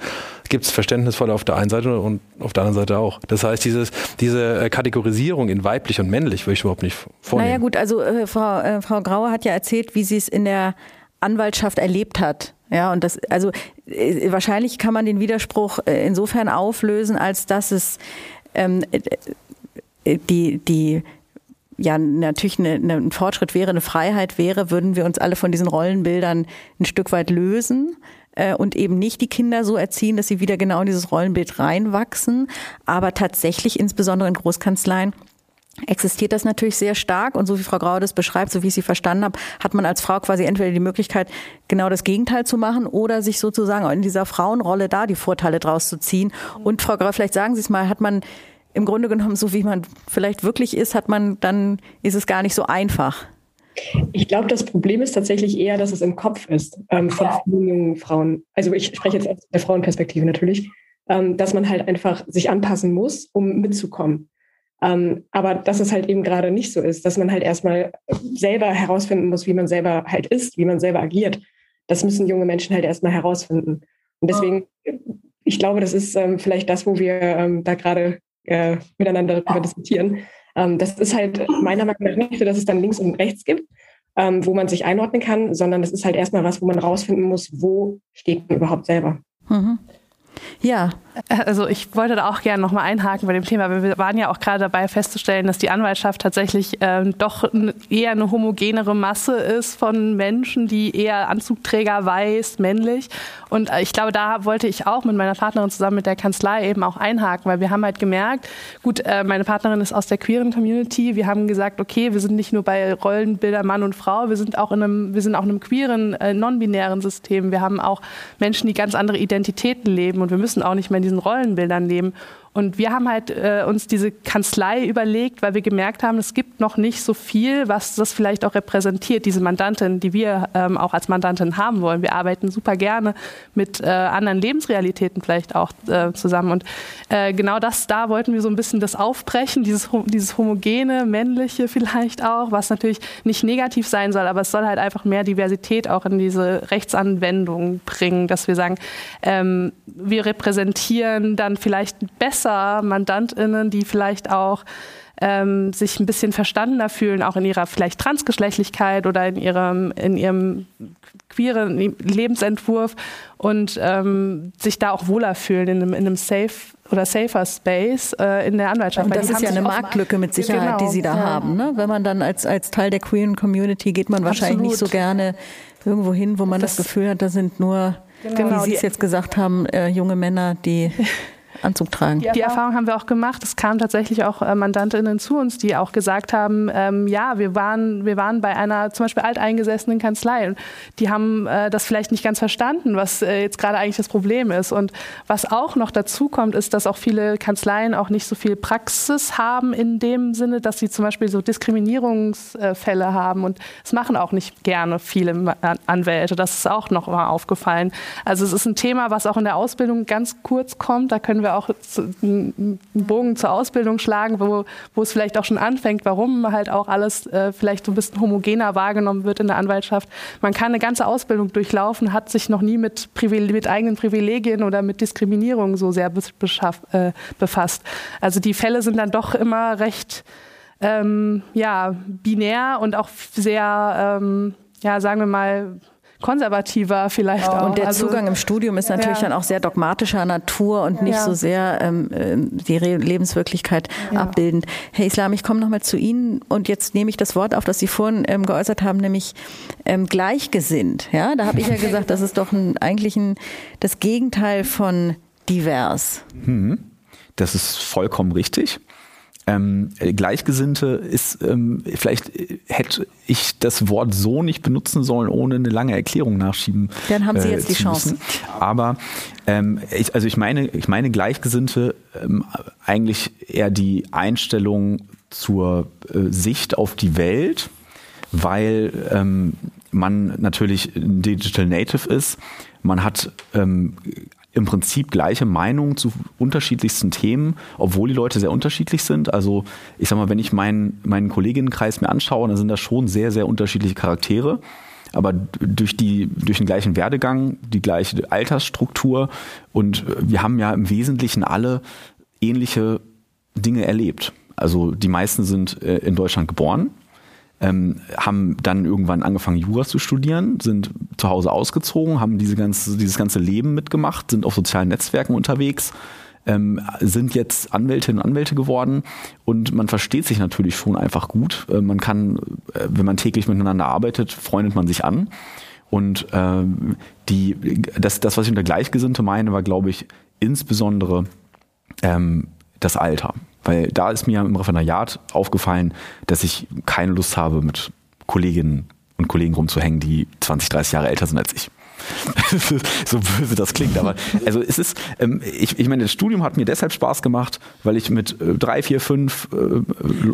gibt es verständnisvoll auf der einen Seite und auf der anderen Seite auch. Das heißt, dieses, diese äh, Kategorisierung in weiblich und männlich würde ich überhaupt nicht vornehmen. Naja gut, also äh, Frau, äh, Frau Grauer hat ja erzählt, wie sie es in der Anwaltschaft erlebt hat. Ja, und das, also äh, wahrscheinlich kann man den Widerspruch äh, insofern auflösen, als dass es ähm, äh, die, die ja natürlich eine, eine, ein Fortschritt wäre, eine Freiheit wäre, würden wir uns alle von diesen Rollenbildern ein Stück weit lösen äh, und eben nicht die Kinder so erziehen, dass sie wieder genau in dieses Rollenbild reinwachsen. Aber tatsächlich, insbesondere in Großkanzleien, existiert das natürlich sehr stark. Und so wie Frau Grau das beschreibt, so wie ich sie verstanden habe, hat man als Frau quasi entweder die Möglichkeit, genau das Gegenteil zu machen oder sich sozusagen in dieser Frauenrolle da die Vorteile draus zu ziehen. Und Frau Grau, vielleicht sagen Sie es mal, hat man im Grunde genommen, so wie man vielleicht wirklich ist, hat man, dann ist es gar nicht so einfach. Ich glaube, das Problem ist tatsächlich eher, dass es im Kopf ist ähm, von vielen jungen Frauen. Also ich spreche jetzt aus der Frauenperspektive natürlich, ähm, dass man halt einfach sich anpassen muss, um mitzukommen. Ähm, aber dass es halt eben gerade nicht so ist, dass man halt erstmal selber herausfinden muss, wie man selber halt ist, wie man selber agiert. Das müssen junge Menschen halt erstmal herausfinden. Und deswegen, ich glaube, das ist ähm, vielleicht das, wo wir ähm, da gerade äh, miteinander darüber diskutieren. Ähm, das ist halt meiner Meinung nach nicht so, dass es dann links und rechts gibt, ähm, wo man sich einordnen kann, sondern das ist halt erstmal was, wo man herausfinden muss, wo steht man überhaupt selber. Mhm. Ja. Also ich wollte da auch gerne nochmal einhaken bei dem Thema. Wir waren ja auch gerade dabei festzustellen, dass die Anwaltschaft tatsächlich ähm, doch eher eine homogenere Masse ist von Menschen, die eher Anzugträger weiß, männlich. Und äh, ich glaube, da wollte ich auch mit meiner Partnerin zusammen mit der Kanzlei eben auch einhaken, weil wir haben halt gemerkt, gut, äh, meine Partnerin ist aus der queeren Community. Wir haben gesagt, okay, wir sind nicht nur bei Rollenbilder Mann und Frau, wir sind auch in einem, wir sind auch in einem queeren, äh, non-binären System. Wir haben auch Menschen, die ganz andere Identitäten leben und wir müssen auch nicht mehr in diesen Rollenbildern leben. Und wir haben halt äh, uns diese Kanzlei überlegt, weil wir gemerkt haben, es gibt noch nicht so viel, was das vielleicht auch repräsentiert, diese Mandantin, die wir ähm, auch als Mandantin haben wollen. Wir arbeiten super gerne mit äh, anderen Lebensrealitäten vielleicht auch äh, zusammen. Und äh, genau das, da wollten wir so ein bisschen das aufbrechen, dieses, dieses homogene, männliche vielleicht auch, was natürlich nicht negativ sein soll, aber es soll halt einfach mehr Diversität auch in diese Rechtsanwendung bringen, dass wir sagen, ähm, wir repräsentieren dann vielleicht besser besser MandantInnen, die vielleicht auch ähm, sich ein bisschen verstandener fühlen, auch in ihrer vielleicht Transgeschlechtlichkeit oder in ihrem, in ihrem queeren Lebensentwurf und ähm, sich da auch wohler fühlen in einem, in einem safe oder safer Space äh, in der Anwaltschaft. Und das ist ja eine Marktlücke mit Sicherheit, genau, die Sie da ja. haben. Ne? Wenn man dann als, als Teil der queeren Community geht man wahrscheinlich Absolut. nicht so gerne irgendwo hin, wo man das, das Gefühl hat, da sind nur, genau. wie Sie es jetzt gesagt haben, äh, junge Männer, die Anzug tragen. Die, Erfahrung haben wir auch gemacht. Es kamen tatsächlich auch äh, Mandantinnen zu uns, die auch gesagt haben, ähm, ja, wir waren, wir waren bei einer zum Beispiel alteingesessenen Kanzlei. Und die haben äh, das vielleicht nicht ganz verstanden, was äh, jetzt gerade eigentlich das Problem ist. Und was auch noch dazu kommt, ist, dass auch viele Kanzleien auch nicht so viel Praxis haben in dem Sinne, dass sie zum Beispiel so Diskriminierungsfälle haben. Und es machen auch nicht gerne viele Anwälte. Das ist auch noch mal aufgefallen. Also es ist ein Thema, was auch in der Ausbildung ganz kurz kommt. Da können wir wir auch einen Bogen zur Ausbildung schlagen, wo, wo es vielleicht auch schon anfängt, warum halt auch alles äh, vielleicht so ein bisschen homogener wahrgenommen wird in der Anwaltschaft. Man kann eine ganze Ausbildung durchlaufen, hat sich noch nie mit, mit eigenen Privilegien oder mit Diskriminierung so sehr äh, befasst. Also die Fälle sind dann doch immer recht ähm, ja, binär und auch sehr, ähm, ja, sagen wir mal, konservativer vielleicht ja. auch. Und der also, Zugang im Studium ist natürlich ja. dann auch sehr dogmatischer Natur und nicht ja. so sehr ähm, äh, die Re Lebenswirklichkeit abbildend. Herr Islam, ich komme nochmal zu Ihnen und jetzt nehme ich das Wort auf, das Sie vorhin ähm, geäußert haben, nämlich ähm, gleichgesinnt. Ja, da habe ich ja gesagt, das ist doch ein, eigentlich ein, das Gegenteil von divers. Hm. Das ist vollkommen richtig. Ähm, Gleichgesinnte ist, ähm, vielleicht hätte ich das Wort so nicht benutzen sollen, ohne eine lange Erklärung nachschieben. Dann haben Sie äh, jetzt die Chance. Aber ähm, ich, also ich meine, ich meine Gleichgesinnte ähm, eigentlich eher die Einstellung zur äh, Sicht auf die Welt, weil ähm, man natürlich Digital Native ist. Man hat ähm, im Prinzip gleiche Meinung zu unterschiedlichsten Themen, obwohl die Leute sehr unterschiedlich sind. Also ich sag mal, wenn ich meinen, meinen Kolleginnenkreis mir anschaue, dann sind das schon sehr, sehr unterschiedliche Charaktere. Aber durch, die, durch den gleichen Werdegang, die gleiche Altersstruktur und wir haben ja im Wesentlichen alle ähnliche Dinge erlebt. Also die meisten sind äh, in Deutschland geboren, ähm, haben dann irgendwann angefangen, Jura zu studieren, sind zu Hause ausgezogen, haben diese ganze, dieses ganze Leben mitgemacht, sind auf sozialen Netzwerken unterwegs, ähm, sind jetzt Anwältinnen und Anwälte geworden und man versteht sich natürlich schon einfach gut. Äh, man kann, äh, wenn man täglich miteinander arbeitet, freundet man sich an. Und ähm, die, das, das, was ich unter Gleichgesinnte meine, war, glaube ich, insbesondere ähm, das Alter. Weil da ist mir im Referendariat aufgefallen, dass ich keine Lust habe, mit Kolleginnen und Kollegen rumzuhängen, die 20, 30 Jahre älter sind als ich. so böse das klingt, aber also es ist, ähm, ich, ich meine, das Studium hat mir deshalb Spaß gemacht, weil ich mit äh, drei, vier, fünf äh,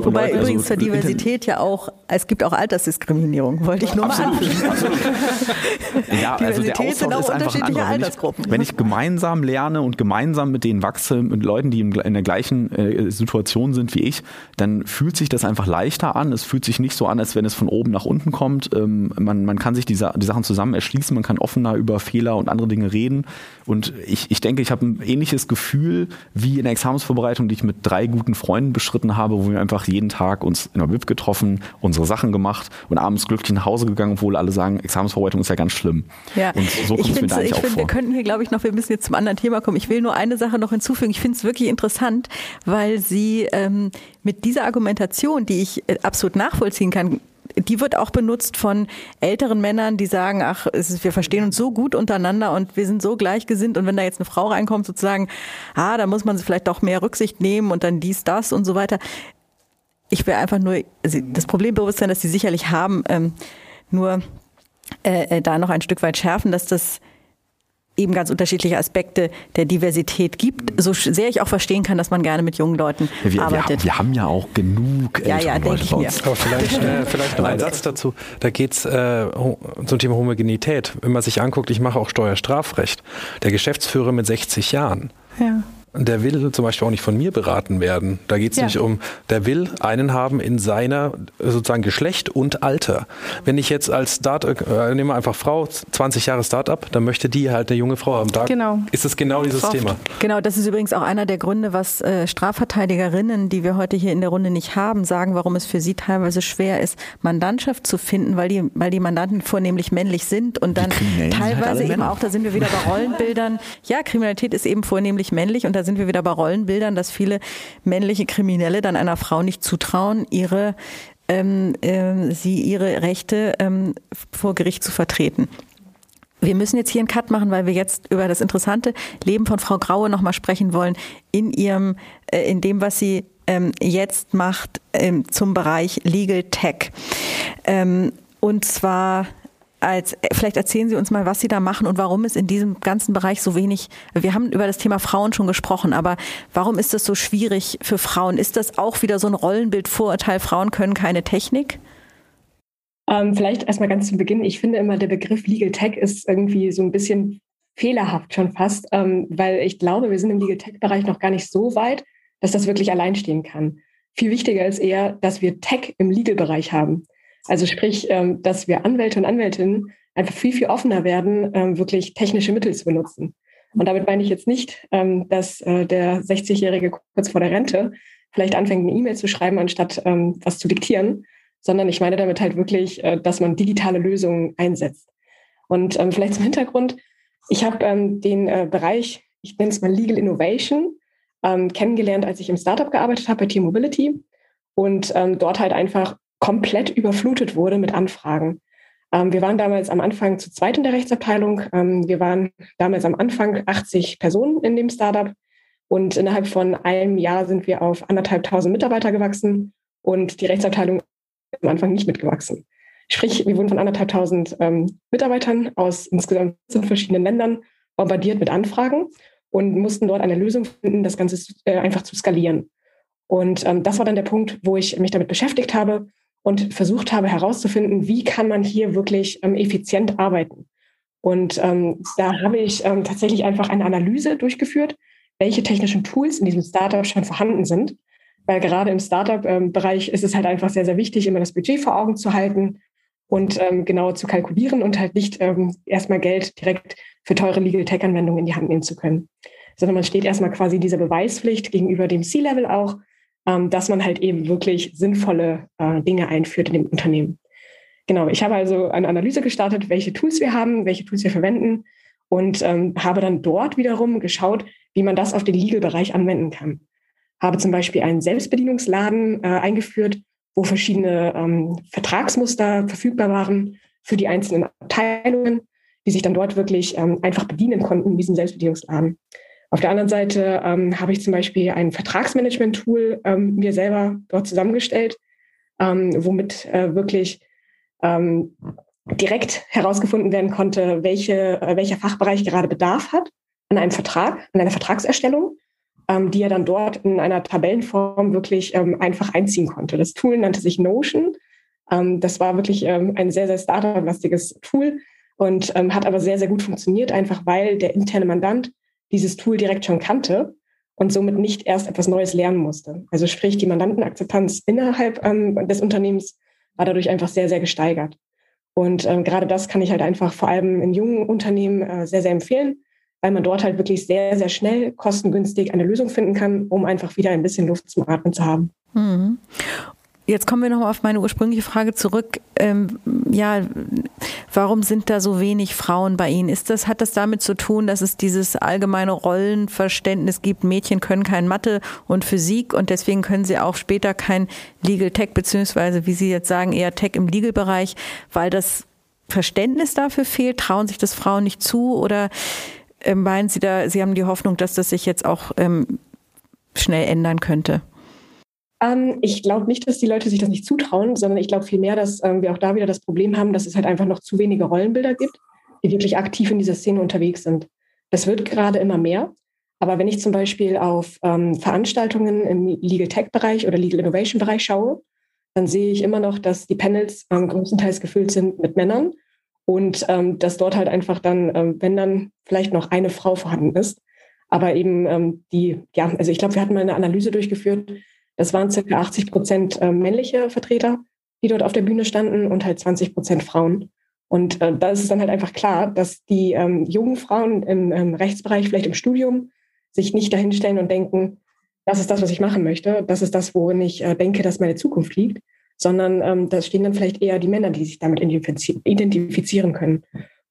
Wobei Leuten, übrigens also, zur Diversität ja auch, es gibt auch Altersdiskriminierung, wollte ich nur absolut, mal anfügen. Absolut. ja, also der Austausch ist einfach ein anderer. Wenn ich, wenn ich gemeinsam lerne und gemeinsam mit denen wachse, mit Leuten, die in der gleichen äh, Situation sind wie ich, dann fühlt sich das einfach leichter an. Es fühlt sich nicht so an, als wenn es von oben nach unten kommt. Ähm, man, man kann sich die, die Sachen zusammen erschließen, man kann offen offener über Fehler und andere Dinge reden. Und ich, ich denke, ich habe ein ähnliches Gefühl wie in der Examensvorbereitung, die ich mit drei guten Freunden beschritten habe, wo wir einfach jeden Tag uns in der WIP getroffen, unsere Sachen gemacht und abends glücklich nach Hause gegangen, obwohl alle sagen, Examensvorbereitung ist ja ganz schlimm. Ja. Und so kommt es mir da eigentlich ich auch find, vor. Wir könnten hier, glaube ich, noch, wir müssen jetzt zum anderen Thema kommen. Ich will nur eine Sache noch hinzufügen. Ich finde es wirklich interessant, weil Sie ähm, mit dieser Argumentation, die ich äh, absolut nachvollziehen kann, die wird auch benutzt von älteren Männern, die sagen, ach, ist, wir verstehen uns so gut untereinander und wir sind so gleichgesinnt und wenn da jetzt eine Frau reinkommt, sozusagen, ah, da muss man vielleicht doch mehr Rücksicht nehmen und dann dies, das und so weiter. Ich will einfach nur also das Problembewusstsein, das sie sicherlich haben, ähm, nur äh, äh da noch ein Stück weit schärfen, dass das eben ganz unterschiedliche Aspekte der Diversität gibt, so sehr ich auch verstehen kann, dass man gerne mit jungen Leuten ja, wir, arbeitet. Wir, wir, haben ja auch genug ja, ja, denke ich mir. Aber vielleicht, äh, vielleicht noch ein Satz dazu. Da geht's äh, zum Thema Homogenität. Wenn man sich anguckt, ich mache auch Steuerstrafrecht. Der Geschäftsführer mit 60 Jahren. Ja der will zum Beispiel auch nicht von mir beraten werden. Da geht es ja. nicht um, der will einen haben in seiner sozusagen Geschlecht und Alter. Wenn ich jetzt als Start, äh, nehme einfach Frau, 20 Jahre Startup, dann möchte die halt eine junge Frau haben. Da genau. ist es genau dieses Frau, Thema. Genau, das ist übrigens auch einer der Gründe, was äh, Strafverteidigerinnen, die wir heute hier in der Runde nicht haben, sagen, warum es für sie teilweise schwer ist, Mandantschaft zu finden, weil die, weil die Mandanten vornehmlich männlich sind und dann teilweise halt eben auch, da sind wir wieder bei Rollenbildern. Ja, Kriminalität ist eben vornehmlich männlich und da sind wir wieder bei Rollenbildern, dass viele männliche Kriminelle dann einer Frau nicht zutrauen, ihre ähm, äh, sie ihre Rechte ähm, vor Gericht zu vertreten. Wir müssen jetzt hier einen Cut machen, weil wir jetzt über das interessante Leben von Frau Graue nochmal sprechen wollen in ihrem, äh, in dem, was sie ähm, jetzt macht ähm, zum Bereich Legal Tech. Ähm, und zwar als, vielleicht erzählen Sie uns mal, was Sie da machen und warum es in diesem ganzen Bereich so wenig, wir haben über das Thema Frauen schon gesprochen, aber warum ist das so schwierig für Frauen? Ist das auch wieder so ein Rollenbildvorurteil, Frauen können keine Technik? Ähm, vielleicht erstmal ganz zu Beginn. Ich finde immer, der Begriff Legal Tech ist irgendwie so ein bisschen fehlerhaft schon fast, ähm, weil ich glaube, wir sind im Legal Tech-Bereich noch gar nicht so weit, dass das wirklich allein stehen kann. Viel wichtiger ist eher, dass wir Tech im Legal-Bereich haben. Also sprich, ähm, dass wir Anwälte und Anwältinnen einfach viel, viel offener werden, ähm, wirklich technische Mittel zu benutzen. Und damit meine ich jetzt nicht, ähm, dass äh, der 60-Jährige kurz vor der Rente vielleicht anfängt, eine E-Mail zu schreiben, anstatt was zu diktieren, sondern ich meine damit halt wirklich, äh, dass man digitale Lösungen einsetzt. Und vielleicht zum Hintergrund, ich habe den äh, Bereich, ich nenne es mal Legal Innovation, kennengelernt, als ich im Startup gearbeitet habe bei T-Mobility und dort halt einfach komplett überflutet wurde mit Anfragen. Ähm, wir waren damals am Anfang zu zweit in der Rechtsabteilung. Ähm, wir waren damals am Anfang 80 Personen in dem Startup und innerhalb von einem Jahr sind wir auf anderthalbtausend Mitarbeiter gewachsen und die Rechtsabteilung ist am Anfang nicht mitgewachsen. Sprich, wir wurden von anderthalbtausend ähm, Mitarbeitern aus insgesamt verschiedenen Ländern bombardiert mit Anfragen und mussten dort eine Lösung finden, das Ganze äh, einfach zu skalieren. Und ähm, das war dann der Punkt, wo ich mich damit beschäftigt habe und versucht habe herauszufinden, wie kann man hier wirklich ähm, effizient arbeiten. Und ähm, da habe ich ähm, tatsächlich einfach eine Analyse durchgeführt, welche technischen Tools in diesem Startup schon vorhanden sind. Weil gerade im Startup-Bereich ist es halt einfach sehr, sehr wichtig, immer das Budget vor Augen zu halten und ähm, genau zu kalkulieren und halt nicht ähm, erstmal Geld direkt für teure Legal Tech-Anwendungen in die Hand nehmen zu können. Sondern man steht erstmal quasi dieser Beweispflicht gegenüber dem C-Level auch, ähm, dass man halt eben wirklich sinnvolle äh, Dinge einführt in dem Unternehmen. Genau, ich habe also eine Analyse gestartet, welche Tools wir haben, welche Tools wir verwenden und ähm, habe dann dort wiederum geschaut, wie man das auf den Legal-Bereich anwenden kann. Habe zum Beispiel einen Selbstbedienungsladen äh, eingeführt, wo verschiedene ähm, Vertragsmuster verfügbar waren für die einzelnen Abteilungen, die sich dann dort wirklich ähm, einfach bedienen konnten in diesem Selbstbedienungsladen. Auf der anderen Seite ähm, habe ich zum Beispiel ein Vertragsmanagement-Tool ähm, mir selber dort zusammengestellt, ähm, womit äh, wirklich ähm, direkt herausgefunden werden konnte, welche, äh, welcher Fachbereich gerade Bedarf hat an einem Vertrag, an einer Vertragserstellung, ähm, die er dann dort in einer Tabellenform wirklich ähm, einfach einziehen konnte. Das Tool nannte sich Notion. das war wirklich ein sehr, sehr Startup-lastiges Tool und hat aber sehr, sehr gut funktioniert, einfach weil der interne Mandant dieses Tool direkt schon kannte und somit nicht erst etwas Neues lernen musste. Also sprich, die Mandantenakzeptanz innerhalb ähm, des Unternehmens war dadurch einfach sehr, sehr gesteigert. Und ähm, gerade das kann ich halt einfach vor allem in jungen Unternehmen äh, sehr, sehr empfehlen, weil man dort halt wirklich sehr, sehr schnell, kostengünstig eine Lösung finden kann, um einfach wieder ein bisschen Luft zum Atmen zu haben. Mhm. Jetzt kommen wir nochmal auf meine ursprüngliche Frage zurück. Ähm, ja, warum sind da so wenig Frauen bei Ihnen? Ist das, hat das damit zu tun, dass es dieses allgemeine Rollenverständnis gibt, Mädchen können kein Mathe und Physik und deswegen können sie auch später kein Legal Tech, beziehungsweise, wie Sie jetzt sagen, eher Tech im Legal-Bereich, weil das Verständnis dafür fehlt? Trauen sich das Frauen nicht zu oder ähm, meinen Sie da, Sie haben die Hoffnung, dass das sich jetzt auch ähm, schnell ändern könnte? Ähm, ich glaube nicht, dass die Leute sich das nicht zutrauen, sondern ich glaube vielmehr, dass ähm, wir auch da wieder das Problem haben, dass es halt einfach noch zu wenige Rollenbilder gibt, die wirklich aktiv in dieser Szene unterwegs sind. Das wird gerade immer mehr. Aber wenn ich zum Beispiel auf ähm, Veranstaltungen im Legal Tech-Bereich oder Legal Innovation-Bereich schaue, dann sehe ich immer noch, dass die Panels ähm, größtenteils gefüllt sind mit Männern und ähm, dass dort halt einfach dann, ähm, wenn dann vielleicht noch eine Frau vorhanden ist, Aber eben ähm, die, ja, also ich glaube, wir hatten mal eine Analyse durchgeführt. Das waren circa 80 Prozent äh, männliche Vertreter, die dort auf der Bühne standen und halt 20 Prozent Frauen. Und äh, da ist es dann halt einfach klar, dass die ähm, jungen Frauen im ähm, Rechtsbereich, vielleicht im Studium, sich nicht dahinstellen und denken, das ist das, was ich machen möchte, das ist das, worin ich äh, denke, dass meine Zukunft liegt, sondern ähm, da stehen dann vielleicht eher die Männer, die sich damit identifizieren können.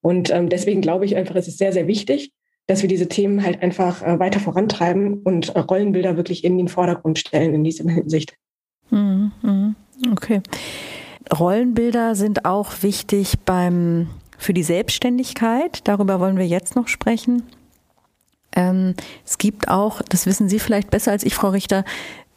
Und ähm, deswegen glaube ich einfach, es ist sehr, sehr wichtig, dass wir diese Themen halt einfach äh, weiter vorantreiben und äh, Rollenbilder wirklich in den Vordergrund stellen in dieser Hinsicht. Mhm, mhm. Okay. Rollenbilder sind auch wichtig beim, für die Selbstständigkeit. Darüber wollen wir jetzt noch sprechen. Ähm, es gibt auch, das wissen Sie vielleicht besser als ich, Frau Richter,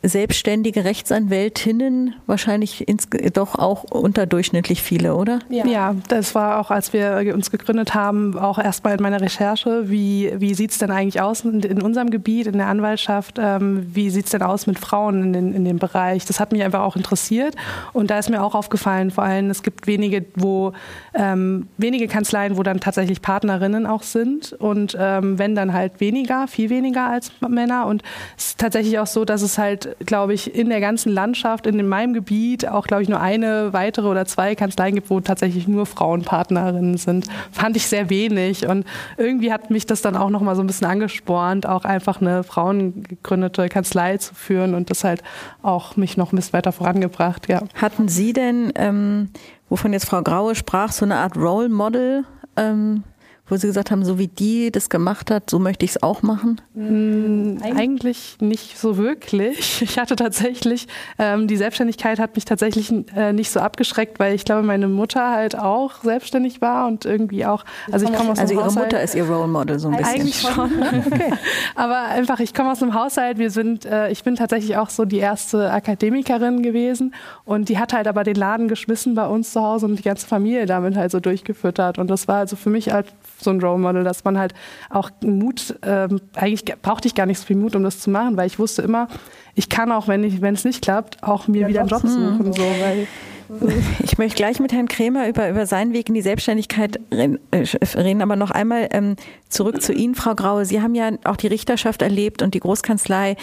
selbstständige Rechtsanwältinnen wahrscheinlich ins, doch auch unterdurchschnittlich viele, oder? Ja. ja. das war auch, als wir uns gegründet haben, auch erstmal in meiner Recherche, wie, wie sieht es denn eigentlich aus in, in, unserem Gebiet, in der Anwaltschaft, ähm, wie sieht es denn aus mit Frauen in, den, in dem Bereich? Das hat mich einfach auch interessiert und da ist mir auch aufgefallen, vor allem es gibt wenige, wo ähm, wenige Kanzleien, wo dann tatsächlich Partnerinnen auch sind und ähm, wenn dann halt weniger, viel weniger als Männer und es ist tatsächlich auch so, dass es halt glaube ich, in der ganzen Landschaft, in meinem Gebiet auch, glaube ich, nur eine weitere oder zwei Kanzleien gibt, wo tatsächlich nur Frauenpartnerinnen sind. Fand ich sehr wenig. Und irgendwie hat mich das dann auch nochmal so ein bisschen angespornt, auch einfach eine frauengegründete Kanzlei zu führen und das halt auch mich noch ein bisschen weiter vorangebracht, ja. Hatten Sie denn, ähm, wovon jetzt Frau Graue sprach, so eine Art Role Model? Ähm wo Sie gesagt haben, so wie die das gemacht hat, so möchte ich es auch machen? Mhm, eigentlich nicht so wirklich. Ich hatte tatsächlich, ähm, die Selbstständigkeit hat mich tatsächlich äh, nicht so abgeschreckt, weil ich glaube, meine Mutter halt auch selbstständig war und irgendwie auch, also ich komme aus Also Ihre Haushalt, Mutter ist Ihr Role Model so ein bisschen. Eigentlich schon. okay. Aber einfach, ich komme aus einem Haushalt, wir sind, äh, ich bin tatsächlich auch so die erste Akademikerin gewesen und die hat halt aber den Laden geschmissen bei uns zu Hause und die ganze Familie damit halt so durchgefüttert und das war also für mich halt so ein Role Model, dass man halt auch Mut, ähm, eigentlich brauchte ich gar nicht so viel Mut, um das zu machen, weil ich wusste immer, ich kann auch, wenn ich, wenn es nicht klappt, auch mir ja, wieder einen Job suchen. So, weil, ich möchte gleich mit Herrn Krämer über, über seinen Weg in die Selbstständigkeit reden, äh, aber noch einmal ähm, zurück zu Ihnen, Frau Graue. Sie haben ja auch die Richterschaft erlebt und die Großkanzlei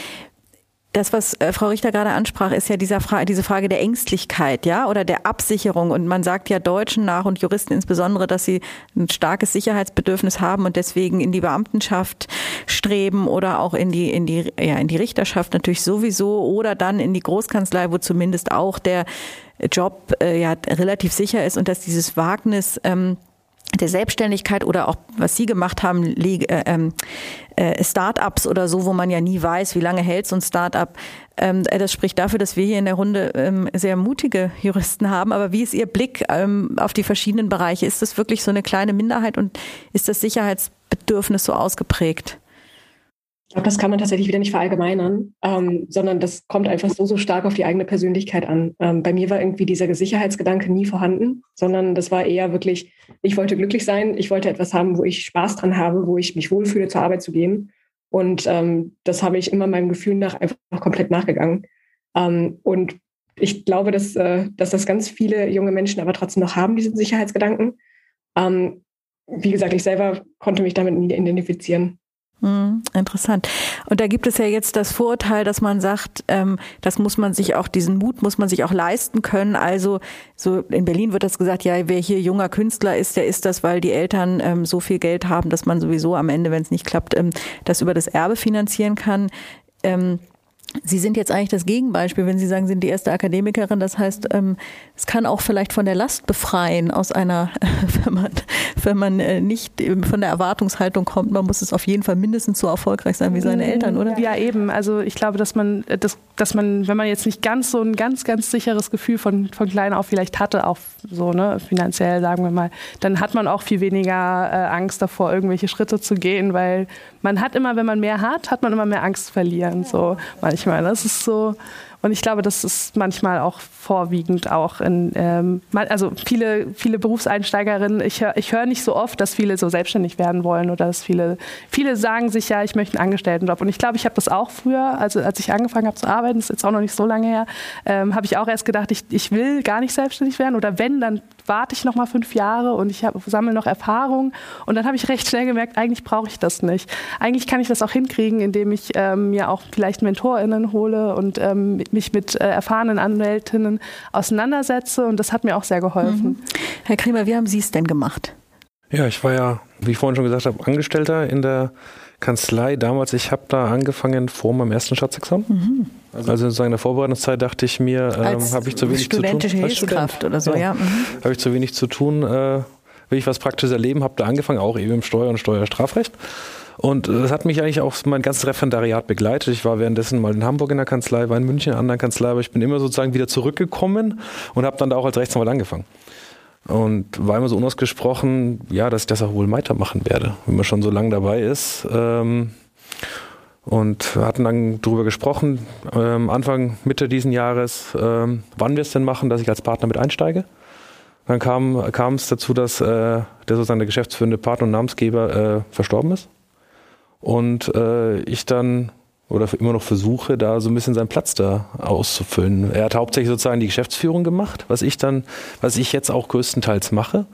das, was äh, Frau Richter gerade ansprach, ist ja dieser Fra diese Frage der Ängstlichkeit, ja, oder der Absicherung. Und man sagt ja Deutschen nach und Juristen insbesondere, dass sie ein starkes Sicherheitsbedürfnis haben und deswegen in die Beamtenschaft streben oder auch in die, in die, ja, in die Richterschaft natürlich sowieso oder dann in die Großkanzlei, wo zumindest auch der Job äh, ja relativ sicher ist und dass dieses Wagnis ähm, der Selbstständigkeit oder auch was Sie gemacht haben, äh, ähm, äh, Start-ups oder so, wo man ja nie weiß, wie lange hält so ein Start-up. Ähm, äh, das spricht dafür, dass wir hier in der Runde ähm, sehr mutige Juristen haben. Aber wie ist Ihr Blick auf die verschiedenen Bereiche? Ist das wirklich so eine kleine Minderheit und ist das Sicherheitsbedürfnis so ausgeprägt? Glaube, das kann man tatsächlich wieder nicht verallgemeinern, ähm, sondern das kommt einfach so, so stark auf die eigene Persönlichkeit an. Ähm, bei mir war irgendwie dieser Sicherheitsgedanke nie vorhanden, sondern das war eher wirklich, ich wollte glücklich sein, ich wollte etwas haben, wo ich Spaß dran habe, wo ich mich wohlfühle, zur Arbeit zu gehen. Und ähm, das habe ich immer meinem Gefühl nach einfach komplett nachgegangen. Ähm, und ich glaube, dass, äh, dass das ganz viele junge Menschen aber trotzdem noch haben, diesen Sicherheitsgedanken. Ähm, wie gesagt, ich selber konnte mich damit nie identifizieren. Hm, interessant. Und da gibt es ja jetzt das Vorurteil, dass man sagt, ähm, das muss man sich auch, diesen Mut muss man sich auch leisten können. Also so in Berlin wird das gesagt, ja, wer hier junger Künstler ist, der ist das, weil die Eltern ähm, so viel Geld haben, dass man sowieso am Ende, wenn es nicht klappt, ähm, das über das Erbe finanzieren kann. Ähm, Sie sind jetzt eigentlich das Gegenbeispiel, wenn Sie sagen, Sie sind die erste Akademikerin. Das heißt, ähm, es kann auch vielleicht von der Last befreien, aus einer, wenn man, wenn man äh, nicht von der Erwartungshaltung kommt, man muss es auf jeden Fall mindestens so erfolgreich sein wie seine Eltern, oder? Ja, eben. Also ich glaube, dass man, äh, dass, dass man, wenn man jetzt nicht ganz so ein ganz, ganz sicheres Gefühl von, von klein auf vielleicht hatte, auch so, ne, finanziell, sagen wir mal, dann hat man auch viel weniger äh, Angst davor, irgendwelche Schritte zu gehen, weil man hat immer, wenn man mehr hat, hat man immer mehr Angst zu verlieren. So manchmal. Das ist so. Und ich glaube, das ist manchmal auch vorwiegend auch in, ähm, also viele, viele Berufseinsteigerinnen, ich höre ich hör nicht so oft, dass viele so selbstständig werden wollen oder dass viele, viele sagen sich ja, ich möchte einen Angestelltenjob. Und ich glaube, ich habe das auch früher, also als ich angefangen habe zu arbeiten, das ist jetzt auch noch nicht so lange her, ähm, habe ich auch erst gedacht, ich, ich will gar nicht selbstständig werden oder wenn, dann warte ich noch mal fünf Jahre und ich sammle noch Erfahrung. Und dann habe ich recht schnell gemerkt, eigentlich brauche ich das nicht. Eigentlich kann ich das auch hinkriegen, indem ich ähm, mir auch vielleicht MentorInnen hole und ähm, mich mit äh, erfahrenen Anwältinnen auseinandersetze. Und das hat mir auch sehr geholfen. Mhm. Herr Kremer, wie haben Sie es denn gemacht? Ja, ich war ja, wie ich vorhin schon gesagt habe, Angestellter in der Kanzlei damals. Ich habe da angefangen vor meinem ersten Staatsexamen. Mhm. Also, also sozusagen in der Vorbereitungszeit dachte ich mir, ähm, habe ich zu wenig zu tun. Studentische Hilfskraft oder so, ja. ja. Mhm. Habe ich zu wenig zu tun, äh, will ich was Praktisches erleben, habe da angefangen, auch eben im Steuer- und Steuerstrafrecht. Und das hat mich eigentlich auch mein ganzes Referendariat begleitet. Ich war währenddessen mal in Hamburg in der Kanzlei, war in München in einer anderen Kanzlei, aber ich bin immer sozusagen wieder zurückgekommen und habe dann da auch als Rechtsanwalt angefangen. Und war immer so unausgesprochen, ja, dass ich das auch wohl weitermachen werde, wenn man schon so lange dabei ist. Ähm, und hatten dann darüber gesprochen, ähm, Anfang, Mitte diesen Jahres, ähm, wann wir es denn machen, dass ich als Partner mit einsteige. Dann kam, kam es dazu, dass äh, der sozusagen der geschäftsführende Partner und Namensgeber äh, verstorben ist. Und äh, ich dann oder immer noch versuche, da so ein bisschen seinen Platz da auszufüllen. Er hat hauptsächlich sozusagen die Geschäftsführung gemacht, was ich dann, was ich jetzt auch größtenteils mache.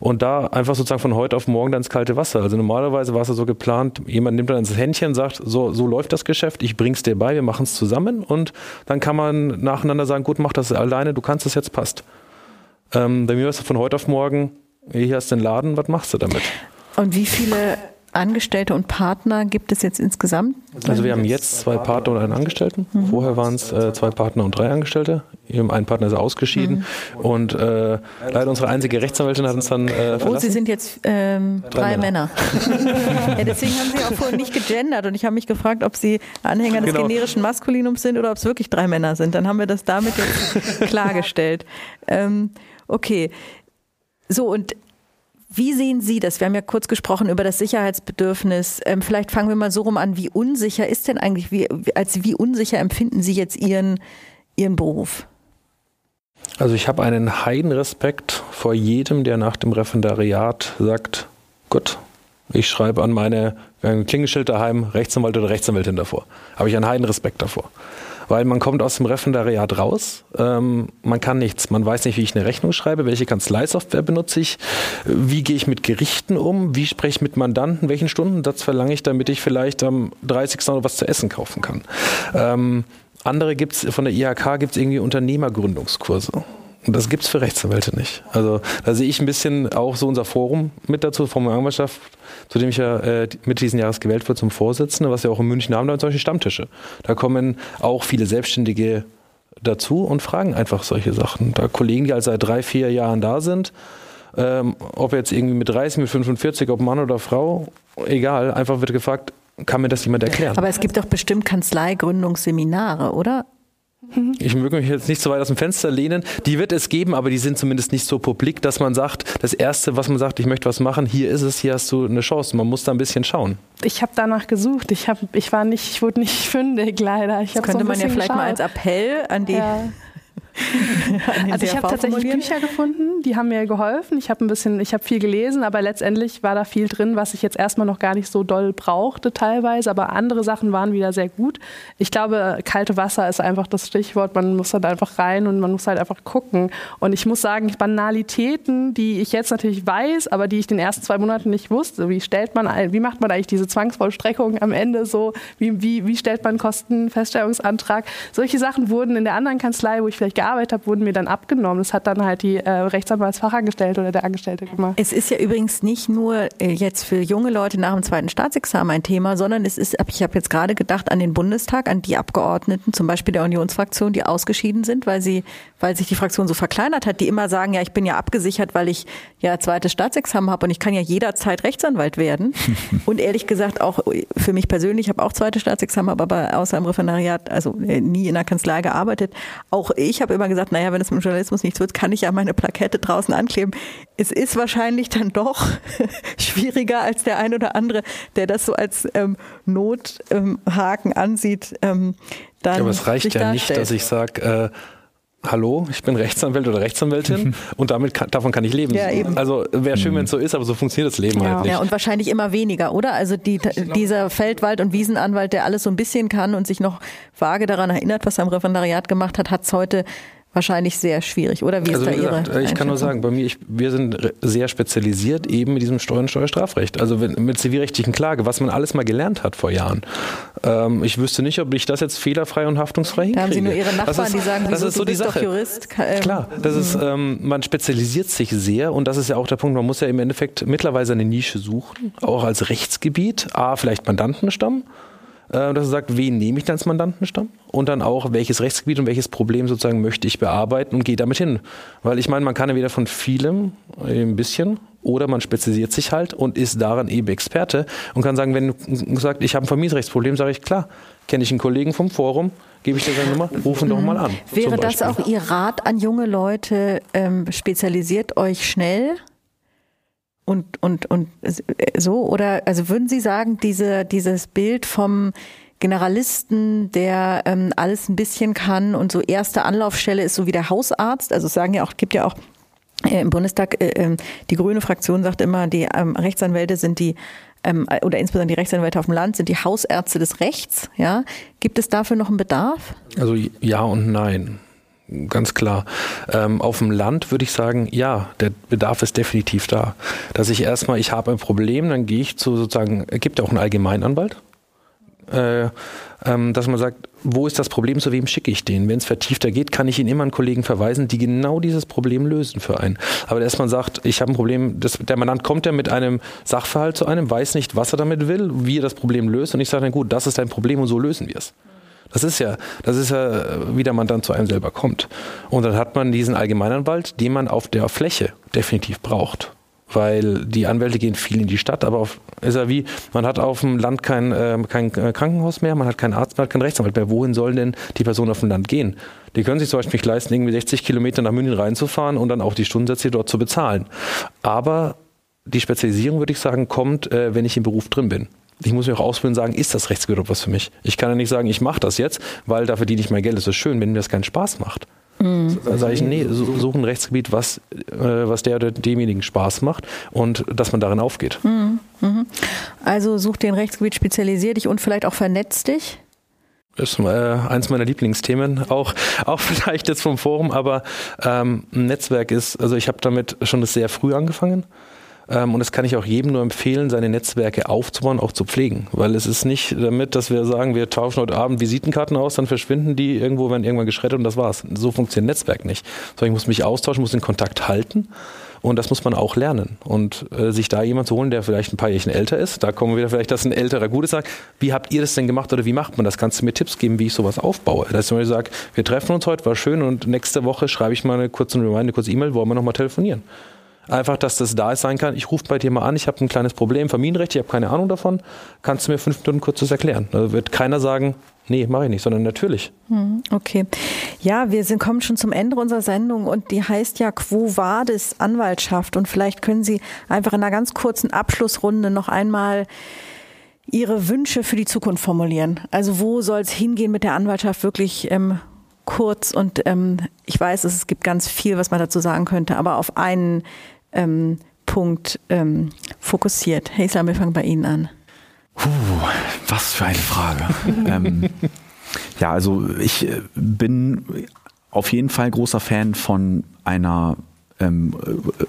Und da einfach sozusagen von heute auf morgen dann ins kalte Wasser. Also normalerweise war es ja so geplant, jemand nimmt dann ins Händchen sagt, so, so läuft das Geschäft, ich bring's dir bei, wir machen es zusammen und dann kann man nacheinander sagen, gut, mach das alleine, du kannst es jetzt, passt. Ähm, bei mir ist es von heute auf morgen, hier hast du den Laden, was machst du damit? Und wie viele Angestellte und Partner gibt es jetzt insgesamt? Also wir haben jetzt zwei Partner und einen Angestellten. Mhm. Vorher waren es äh, zwei Partner und drei Angestellte. Ein Partner ist ausgeschieden mhm. und äh, leider unsere einzige Rechtsanwältin hat uns dann äh, verlassen. Oh, Sie sind jetzt ähm, drei, drei, Männer. Männer. ja, deswegen haben Sie auch vorhin nicht gegendert und ich habe mich gefragt, ob Sie Anhänger des genau. generischen Maskulinums sind oder ob es wirklich drei Männer sind. Dann haben wir das damit jetzt klargestellt. Ähm, okay. So, und wie sehen Sie das? Wir haben ja kurz gesprochen über das Sicherheitsbedürfnis. Ähm, vielleicht fangen wir mal so rum an. Wie unsicher ist denn eigentlich, wie, als wie unsicher empfinden Sie jetzt Ihren, Ihren Beruf? Also ich habe einen Heidenrespekt vor jedem, der nach dem Referendariat sagt, gut, ich schreibe an meine Klingelschild daheim Rechtsanwalt oder Rechtsanwältin davor. Habe ich einen Heidenrespekt davor weil man kommt aus dem Referendariat raus, ähm, man kann nichts, man weiß nicht, wie ich eine Rechnung schreibe, welche Kanzleisoftware benutze ich, wie gehe ich mit Gerichten um, wie spreche ich mit Mandanten, welchen Stundensatz verlange ich, damit ich vielleicht am 30. noch was zu essen kaufen kann. Ähm, andere gibt's von der IHK gibt es irgendwie Unternehmergründungskurse. Das gibt es für Rechtsanwälte nicht. Also da sehe ich ein bisschen auch so unser Forum mit dazu, Forum Anwaltschaft, zu dem ich ja äh, Mitte diesen Jahres gewählt wurde zum Vorsitzenden, was ja auch in München haben, da solche Stammtische. Da kommen auch viele Selbstständige dazu und fragen einfach solche Sachen. Da Kollegen, die halt seit drei, vier Jahren da sind, ähm, ob jetzt irgendwie mit 30, mit 45, ob Mann oder Frau, egal, einfach wird gefragt, kann mir das jemand erklären? Aber es gibt doch bestimmt Kanzleigründungsseminare, oder? Ich möge mich jetzt nicht so weit aus dem Fenster lehnen. Die wird es geben, aber die sind zumindest nicht so publik, dass man sagt, das Erste, was man sagt, ich möchte was machen, hier ist es, hier hast du eine Chance. Man muss da ein bisschen schauen. Ich habe danach gesucht. Ich, hab, ich war nicht, ich wurde nicht fündig, leider. Ich das könnte so man ja vielleicht geschaut. mal als Appell an die ja. also ich habe tatsächlich Bücher gefunden, die haben mir geholfen. Ich habe ein bisschen, ich habe viel gelesen, aber letztendlich war da viel drin, was ich jetzt erstmal noch gar nicht so doll brauchte teilweise. Aber andere Sachen waren wieder sehr gut. Ich glaube, kalte Wasser ist einfach das Stichwort. Man muss halt einfach rein und man muss halt einfach gucken. Und ich muss sagen, Banalitäten, die ich jetzt natürlich weiß, aber die ich den ersten zwei Monaten nicht wusste. Wie stellt man, wie macht man eigentlich diese Zwangsvollstreckung am Ende so? Wie, wie, wie stellt man einen Kostenfeststellungsantrag? Solche Sachen wurden in der anderen Kanzlei, wo ich vielleicht gearbeitet habe, wurden mir dann abgenommen. Das hat dann halt die äh, Rechtsanwaltsfachangestellte oder der Angestellte gemacht. Es ist ja übrigens nicht nur äh, jetzt für junge Leute nach dem zweiten Staatsexamen ein Thema, sondern es ist, ich habe jetzt gerade gedacht an den Bundestag, an die Abgeordneten, zum Beispiel der Unionsfraktion, die ausgeschieden sind, weil sie, weil sich die Fraktion so verkleinert hat, die immer sagen, ja, ich bin ja abgesichert, weil ich ja zweites Staatsexamen habe und ich kann ja jederzeit Rechtsanwalt werden. und ehrlich gesagt auch für mich persönlich, ich habe auch zweites Staatsexamen, habe aber außer im Referendariat, also äh, nie in der Kanzlei gearbeitet. Auch ich habe immer gesagt, naja, wenn es mit dem Journalismus nichts wird, kann ich ja meine Plakette draußen ankleben. Es ist wahrscheinlich dann doch schwieriger als der ein oder andere, der das so als ähm, Nothaken ähm, ansieht. Ähm, dann aber es reicht ja darstellt. nicht, dass ich sage, äh, hallo, ich bin Rechtsanwalt oder Rechtsanwältin und damit kann, davon kann ich leben. Ja, eben. Also wäre schön, wenn es so ist, aber so funktioniert das Leben ja. halt nicht. Ja, und wahrscheinlich immer weniger, oder? Also die, dieser Feldwald- und Wiesenanwalt, der alles so ein bisschen kann und sich noch vage daran erinnert, was er im Referendariat gemacht hat, hat es heute wahrscheinlich sehr schwierig, oder? Wie ist also, da wie gesagt, Ihre Ich kann nur sagen, bei mir, ich, wir sind sehr spezialisiert eben mit diesem Steuer- und Steuerstrafrecht. Also mit zivilrechtlichen Klage, was man alles mal gelernt hat vor Jahren. Ähm, ich wüsste nicht, ob ich das jetzt fehlerfrei und haftungsfrei hinkriege. Da haben Sie nur Ihre Nachbarn, ist, die sagen, das ist so du bist die Sache. doch Jurist. Ähm, Klar, das ist, ähm, man spezialisiert sich sehr und das ist ja auch der Punkt, man muss ja im Endeffekt mittlerweile eine Nische suchen, auch als Rechtsgebiet, A, vielleicht Mandantenstamm, dass er sagt, wen nehme ich dann als Mandantenstamm und dann auch, welches Rechtsgebiet und welches Problem sozusagen möchte ich bearbeiten und gehe damit hin. Weil ich meine, man kann ja wieder von vielem äh, ein bisschen oder man spezialisiert sich halt und ist daran eben Experte und kann sagen, wenn du sagst, ich habe ein Vermietrechtsproblem, sage ich, klar, kenne ich einen Kollegen vom Forum, gebe ich dir seine Nummer, rufen doch mal an. Wäre das auch Ihr Rat an junge Leute, ähm, spezialisiert euch schnell? Und, und, und so? Oder also würden Sie sagen, diese, dieses Bild vom Generalisten, der ähm, alles ein bisschen kann und so erste Anlaufstelle ist so wie der Hausarzt, also sagen ja auch, gibt ja auch äh, im Bundestag, äh, äh, die grüne Fraktion sagt immer, die ähm, Rechtsanwälte sind die ähm, oder insbesondere die Rechtsanwälte auf dem Land sind die Hausärzte des Rechts. Ja, gibt es dafür noch einen Bedarf? Also ja und nein. Ganz klar. Ähm, auf dem Land würde ich sagen, ja, der Bedarf ist definitiv da. Dass ich erstmal, ich habe ein Problem, dann gehe ich zu sozusagen, es gibt ja auch einen Allgemeinanwalt, äh, ähm, dass man sagt, wo ist das Problem, zu wem schicke ich den? Wenn es vertiefter geht, kann ich ihn immer an Kollegen verweisen, die genau dieses Problem lösen für einen. Aber erstmal sagt, ich habe ein Problem, das, der Mandant kommt ja mit einem Sachverhalt zu einem, weiß nicht, was er damit will, wie er das Problem löst und ich sage dann, gut, das ist dein Problem und so lösen wir es. Das ist ja, das ist ja, wie der Mandant zu einem selber kommt. Und dann hat man diesen Allgemeinanwalt, den man auf der Fläche definitiv braucht. Weil die Anwälte gehen viel in die Stadt, aber auf, ist ja wie, man hat auf dem Land kein, äh, kein Krankenhaus mehr, man hat keinen Arzt mehr, hat keinen Rechtsanwalt mehr. Wohin sollen denn die Personen auf dem Land gehen? Die können sich zum Beispiel nicht leisten, irgendwie 60 Kilometer nach München reinzufahren und dann auch die Stundensätze dort zu bezahlen. Aber die Spezialisierung, würde ich sagen, kommt, äh, wenn ich im Beruf drin bin. Ich muss mir auch und sagen, ist das Rechtsgebiet was für mich? Ich kann ja nicht sagen, ich mache das jetzt, weil da verdiene ich mein Geld. Das ist schön, wenn mir das keinen Spaß macht. Mhm. Dann sage ich, nee, suche ein Rechtsgebiet, was, äh, was der oder demjenigen Spaß macht und dass man darin aufgeht. Mhm. Also such dir ein Rechtsgebiet, spezialisier dich und vielleicht auch vernetz dich. Das ist äh, eins meiner Lieblingsthemen, auch, auch vielleicht jetzt vom Forum, aber ähm, ein Netzwerk ist, also ich habe damit schon sehr früh angefangen. Ähm, und das kann ich auch jedem nur empfehlen, seine Netzwerke aufzubauen, auch zu pflegen. Weil es ist nicht damit, dass wir sagen, wir tauschen heute Abend Visitenkarten aus, dann verschwinden die irgendwo, werden irgendwann geschreddert und das war's. So funktioniert Netzwerk nicht. Sondern ich muss mich austauschen, muss den Kontakt halten. Und das muss man auch lernen. Und äh, sich da jemand zu holen, der vielleicht ein paar Jährchen älter ist, da kommen wir wieder vielleicht, dass ein älterer Gutes sagt, wie habt ihr das denn gemacht oder wie macht man das? Kannst du mir Tipps geben, wie ich sowas aufbaue? Dass ich sage, wir treffen uns heute, war schön und nächste Woche schreibe ich mal eine kurze Reminder, eine kurze E-Mail, wollen wir nochmal telefonieren. Einfach, dass das da sein kann. Ich rufe bei dir mal an, ich habe ein kleines Problem, Familienrecht, ich habe keine Ahnung davon. Kannst du mir fünf Minuten kurz das erklären? Da wird keiner sagen, nee, mache ich nicht, sondern natürlich. Okay. Ja, wir sind, kommen schon zum Ende unserer Sendung und die heißt ja Quo Vadis Anwaltschaft. Und vielleicht können Sie einfach in einer ganz kurzen Abschlussrunde noch einmal Ihre Wünsche für die Zukunft formulieren. Also wo soll es hingehen mit der Anwaltschaft wirklich ähm, kurz? Und ähm, ich weiß, es gibt ganz viel, was man dazu sagen könnte, aber auf einen ähm, Punkt ähm, fokussiert. Herr Islam, wir fangen bei Ihnen an. Puh, was für eine Frage. ähm, ja, also ich äh, bin auf jeden Fall großer Fan von einer ähm,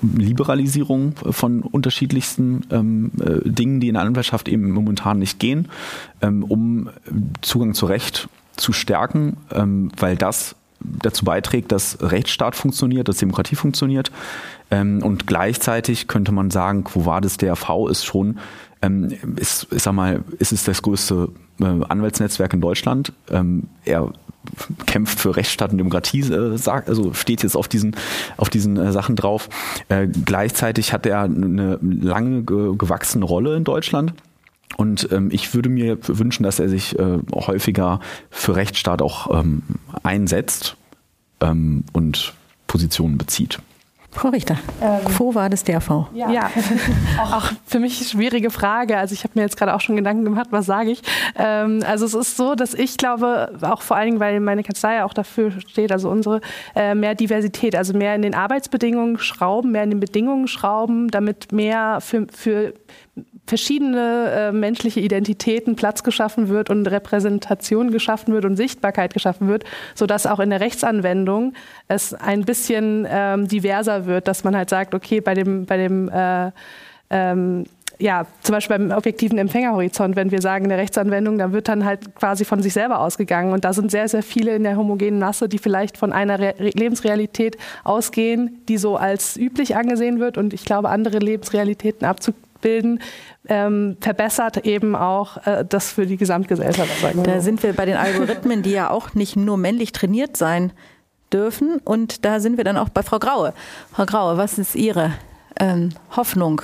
Liberalisierung von unterschiedlichsten ähm, äh, Dingen, die in der Anwaltschaft eben momentan nicht gehen, ähm, um Zugang zu Recht zu stärken, ähm, weil das dazu beiträgt, dass Rechtsstaat funktioniert, dass Demokratie funktioniert. Ähm, und gleichzeitig könnte man sagen, Quo Vadis DRV ist schon, ähm, ist, ich sag mal, ist es das größte äh, Anwaltsnetzwerk in Deutschland. Ähm, er kämpft für Rechtsstaat und Demokratie, äh, sagt, also steht jetzt auf diesen, auf diesen äh, Sachen drauf. Äh, gleichzeitig hat er eine lange ge gewachsene Rolle in Deutschland. Und ähm, ich würde mir wünschen, dass er sich äh, häufiger für Rechtsstaat auch ähm, einsetzt ähm, und Positionen bezieht. Frau Richter, ähm, Quo war das DRV? Ja, ja. auch für mich eine schwierige Frage. Also ich habe mir jetzt gerade auch schon Gedanken gemacht, was sage ich. Ähm, also es ist so, dass ich glaube, auch vor allen Dingen, weil meine Kanzlei auch dafür steht, also unsere, äh, mehr Diversität, also mehr in den Arbeitsbedingungen schrauben, mehr in den Bedingungen schrauben, damit mehr für, für verschiedene äh, menschliche Identitäten Platz geschaffen wird und Repräsentation geschaffen wird und Sichtbarkeit geschaffen wird, sodass auch in der Rechtsanwendung es ein bisschen ähm, diverser wird, dass man halt sagt, okay, bei dem, bei dem äh, ähm, ja, zum Beispiel beim objektiven Empfängerhorizont, wenn wir sagen in der Rechtsanwendung, da wird dann halt quasi von sich selber ausgegangen. Und da sind sehr, sehr viele in der homogenen Masse, die vielleicht von einer Re Lebensrealität ausgehen, die so als üblich angesehen wird. Und ich glaube, andere Lebensrealitäten abzu bilden, ähm, verbessert eben auch äh, das für die Gesamtgesellschaft. Da sind wir bei den Algorithmen, die ja auch nicht nur männlich trainiert sein dürfen. Und da sind wir dann auch bei Frau Graue. Frau Graue, was ist Ihre ähm, Hoffnung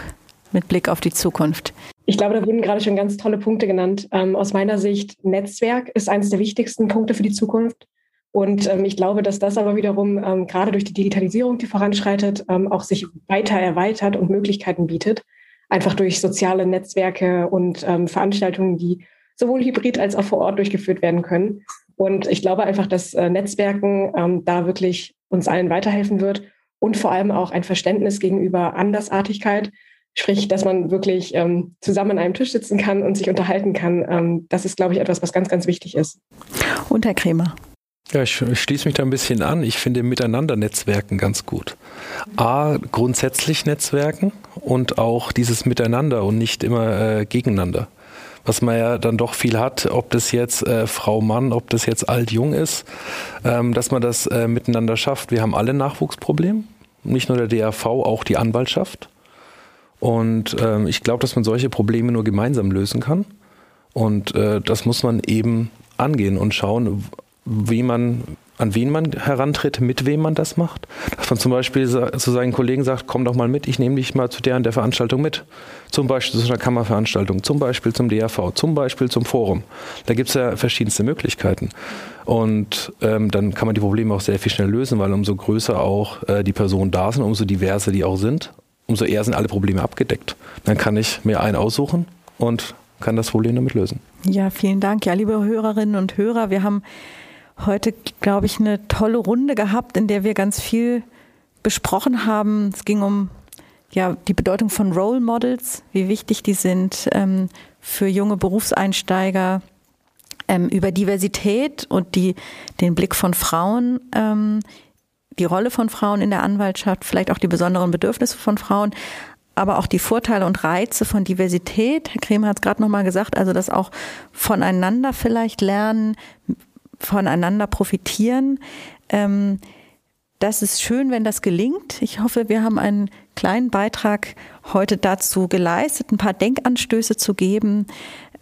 mit Blick auf die Zukunft? Ich glaube, da wurden gerade schon ganz tolle Punkte genannt. Ähm, aus meiner Sicht, Netzwerk ist eines der wichtigsten Punkte für die Zukunft. Und ähm, ich glaube, dass das aber wiederum ähm, gerade durch die Digitalisierung, die voranschreitet, ähm, auch sich weiter erweitert und Möglichkeiten bietet einfach durch soziale Netzwerke und ähm, Veranstaltungen, die sowohl hybrid als auch vor Ort durchgeführt werden können. Und ich glaube einfach, dass äh, Netzwerken ähm, da wirklich uns allen weiterhelfen wird und vor allem auch ein Verständnis gegenüber Andersartigkeit, sprich, dass man wirklich ähm, zusammen an einem Tisch sitzen kann und sich unterhalten kann. Ähm, das ist, glaube ich, etwas, was ganz, ganz wichtig ist. Und Herr Kremer. Ja, ich, schließe mich da ein bisschen an. Ich finde Miteinander-Netzwerken ganz gut. A, grundsätzlich Netzwerken und auch dieses Miteinander und nicht immer äh, gegeneinander. Was man ja dann doch viel hat, ob das jetzt äh, Frau, Mann, ob das jetzt alt, jung ist, ähm, dass man das äh, miteinander schafft. Wir haben alle Nachwuchsprobleme, nicht nur der DRV, auch die Anwaltschaft. Und ähm, ich glaube, dass man solche Probleme nur gemeinsam lösen kann. Und äh, das muss man eben angehen und schauen, wie man, an wen man herantritt, mit wem man das macht. Dass man zum Beispiel zu seinen Kollegen sagt, komm doch mal mit, ich nehme dich mal zu der der Veranstaltung mit. Zum Beispiel zu einer Kammerveranstaltung, zum Beispiel zum DRV, zum Beispiel zum Forum. Da gibt es ja verschiedenste Möglichkeiten. Und ähm, dann kann man die Probleme auch sehr viel schneller lösen, weil umso größer auch äh, die Personen da sind, umso diverser die auch sind, umso eher sind alle Probleme abgedeckt. Dann kann ich mir einen aussuchen und kann das Problem damit lösen. Ja, vielen Dank. Ja, liebe Hörerinnen und Hörer, wir haben heute, glaube ich, eine tolle Runde gehabt, in der wir ganz viel besprochen haben. Es ging um ja, die Bedeutung von Role Models, wie wichtig die sind ähm, für junge Berufseinsteiger, ähm, über Diversität und die, den Blick von Frauen, ähm, die Rolle von Frauen in der Anwaltschaft, vielleicht auch die besonderen Bedürfnisse von Frauen, aber auch die Vorteile und Reize von Diversität. Herr Kremer hat es gerade nochmal gesagt, also das auch voneinander vielleicht lernen, voneinander profitieren. Ähm, das ist schön, wenn das gelingt. Ich hoffe, wir haben einen kleinen Beitrag heute dazu geleistet, ein paar Denkanstöße zu geben.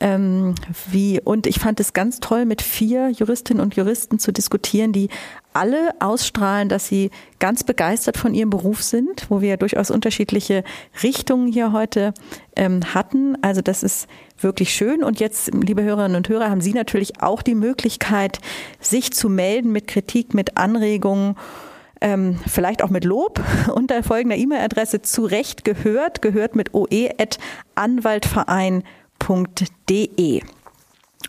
Ähm, wie, und ich fand es ganz toll, mit vier Juristinnen und Juristen zu diskutieren, die alle ausstrahlen, dass sie ganz begeistert von ihrem Beruf sind, wo wir ja durchaus unterschiedliche Richtungen hier heute ähm, hatten. Also das ist wirklich schön. Und jetzt, liebe Hörerinnen und Hörer, haben Sie natürlich auch die Möglichkeit, sich zu melden mit Kritik, mit Anregungen. Ähm, vielleicht auch mit Lob unter folgender E-Mail-Adresse zurecht gehört, gehört mit oe.anwaltverein.de.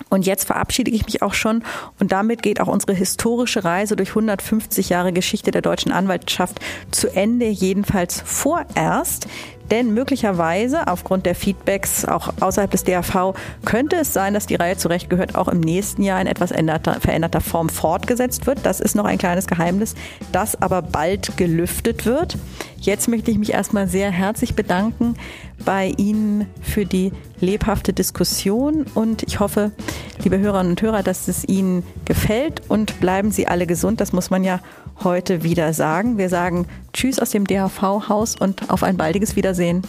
Und jetzt verabschiede ich mich auch schon und damit geht auch unsere historische Reise durch 150 Jahre Geschichte der deutschen Anwaltschaft zu Ende, jedenfalls vorerst. Denn möglicherweise, aufgrund der Feedbacks auch außerhalb des DAV, könnte es sein, dass die Reihe zurecht gehört auch im nächsten Jahr in etwas veränderter Form fortgesetzt wird. Das ist noch ein kleines Geheimnis, das aber bald gelüftet wird. Jetzt möchte ich mich erstmal sehr herzlich bedanken bei Ihnen für die lebhafte Diskussion und ich hoffe, liebe Hörerinnen und Hörer, dass es Ihnen gefällt und bleiben Sie alle gesund. Das muss man ja heute wieder sagen. Wir sagen Tschüss aus dem DHV-Haus und auf ein baldiges Wiedersehen.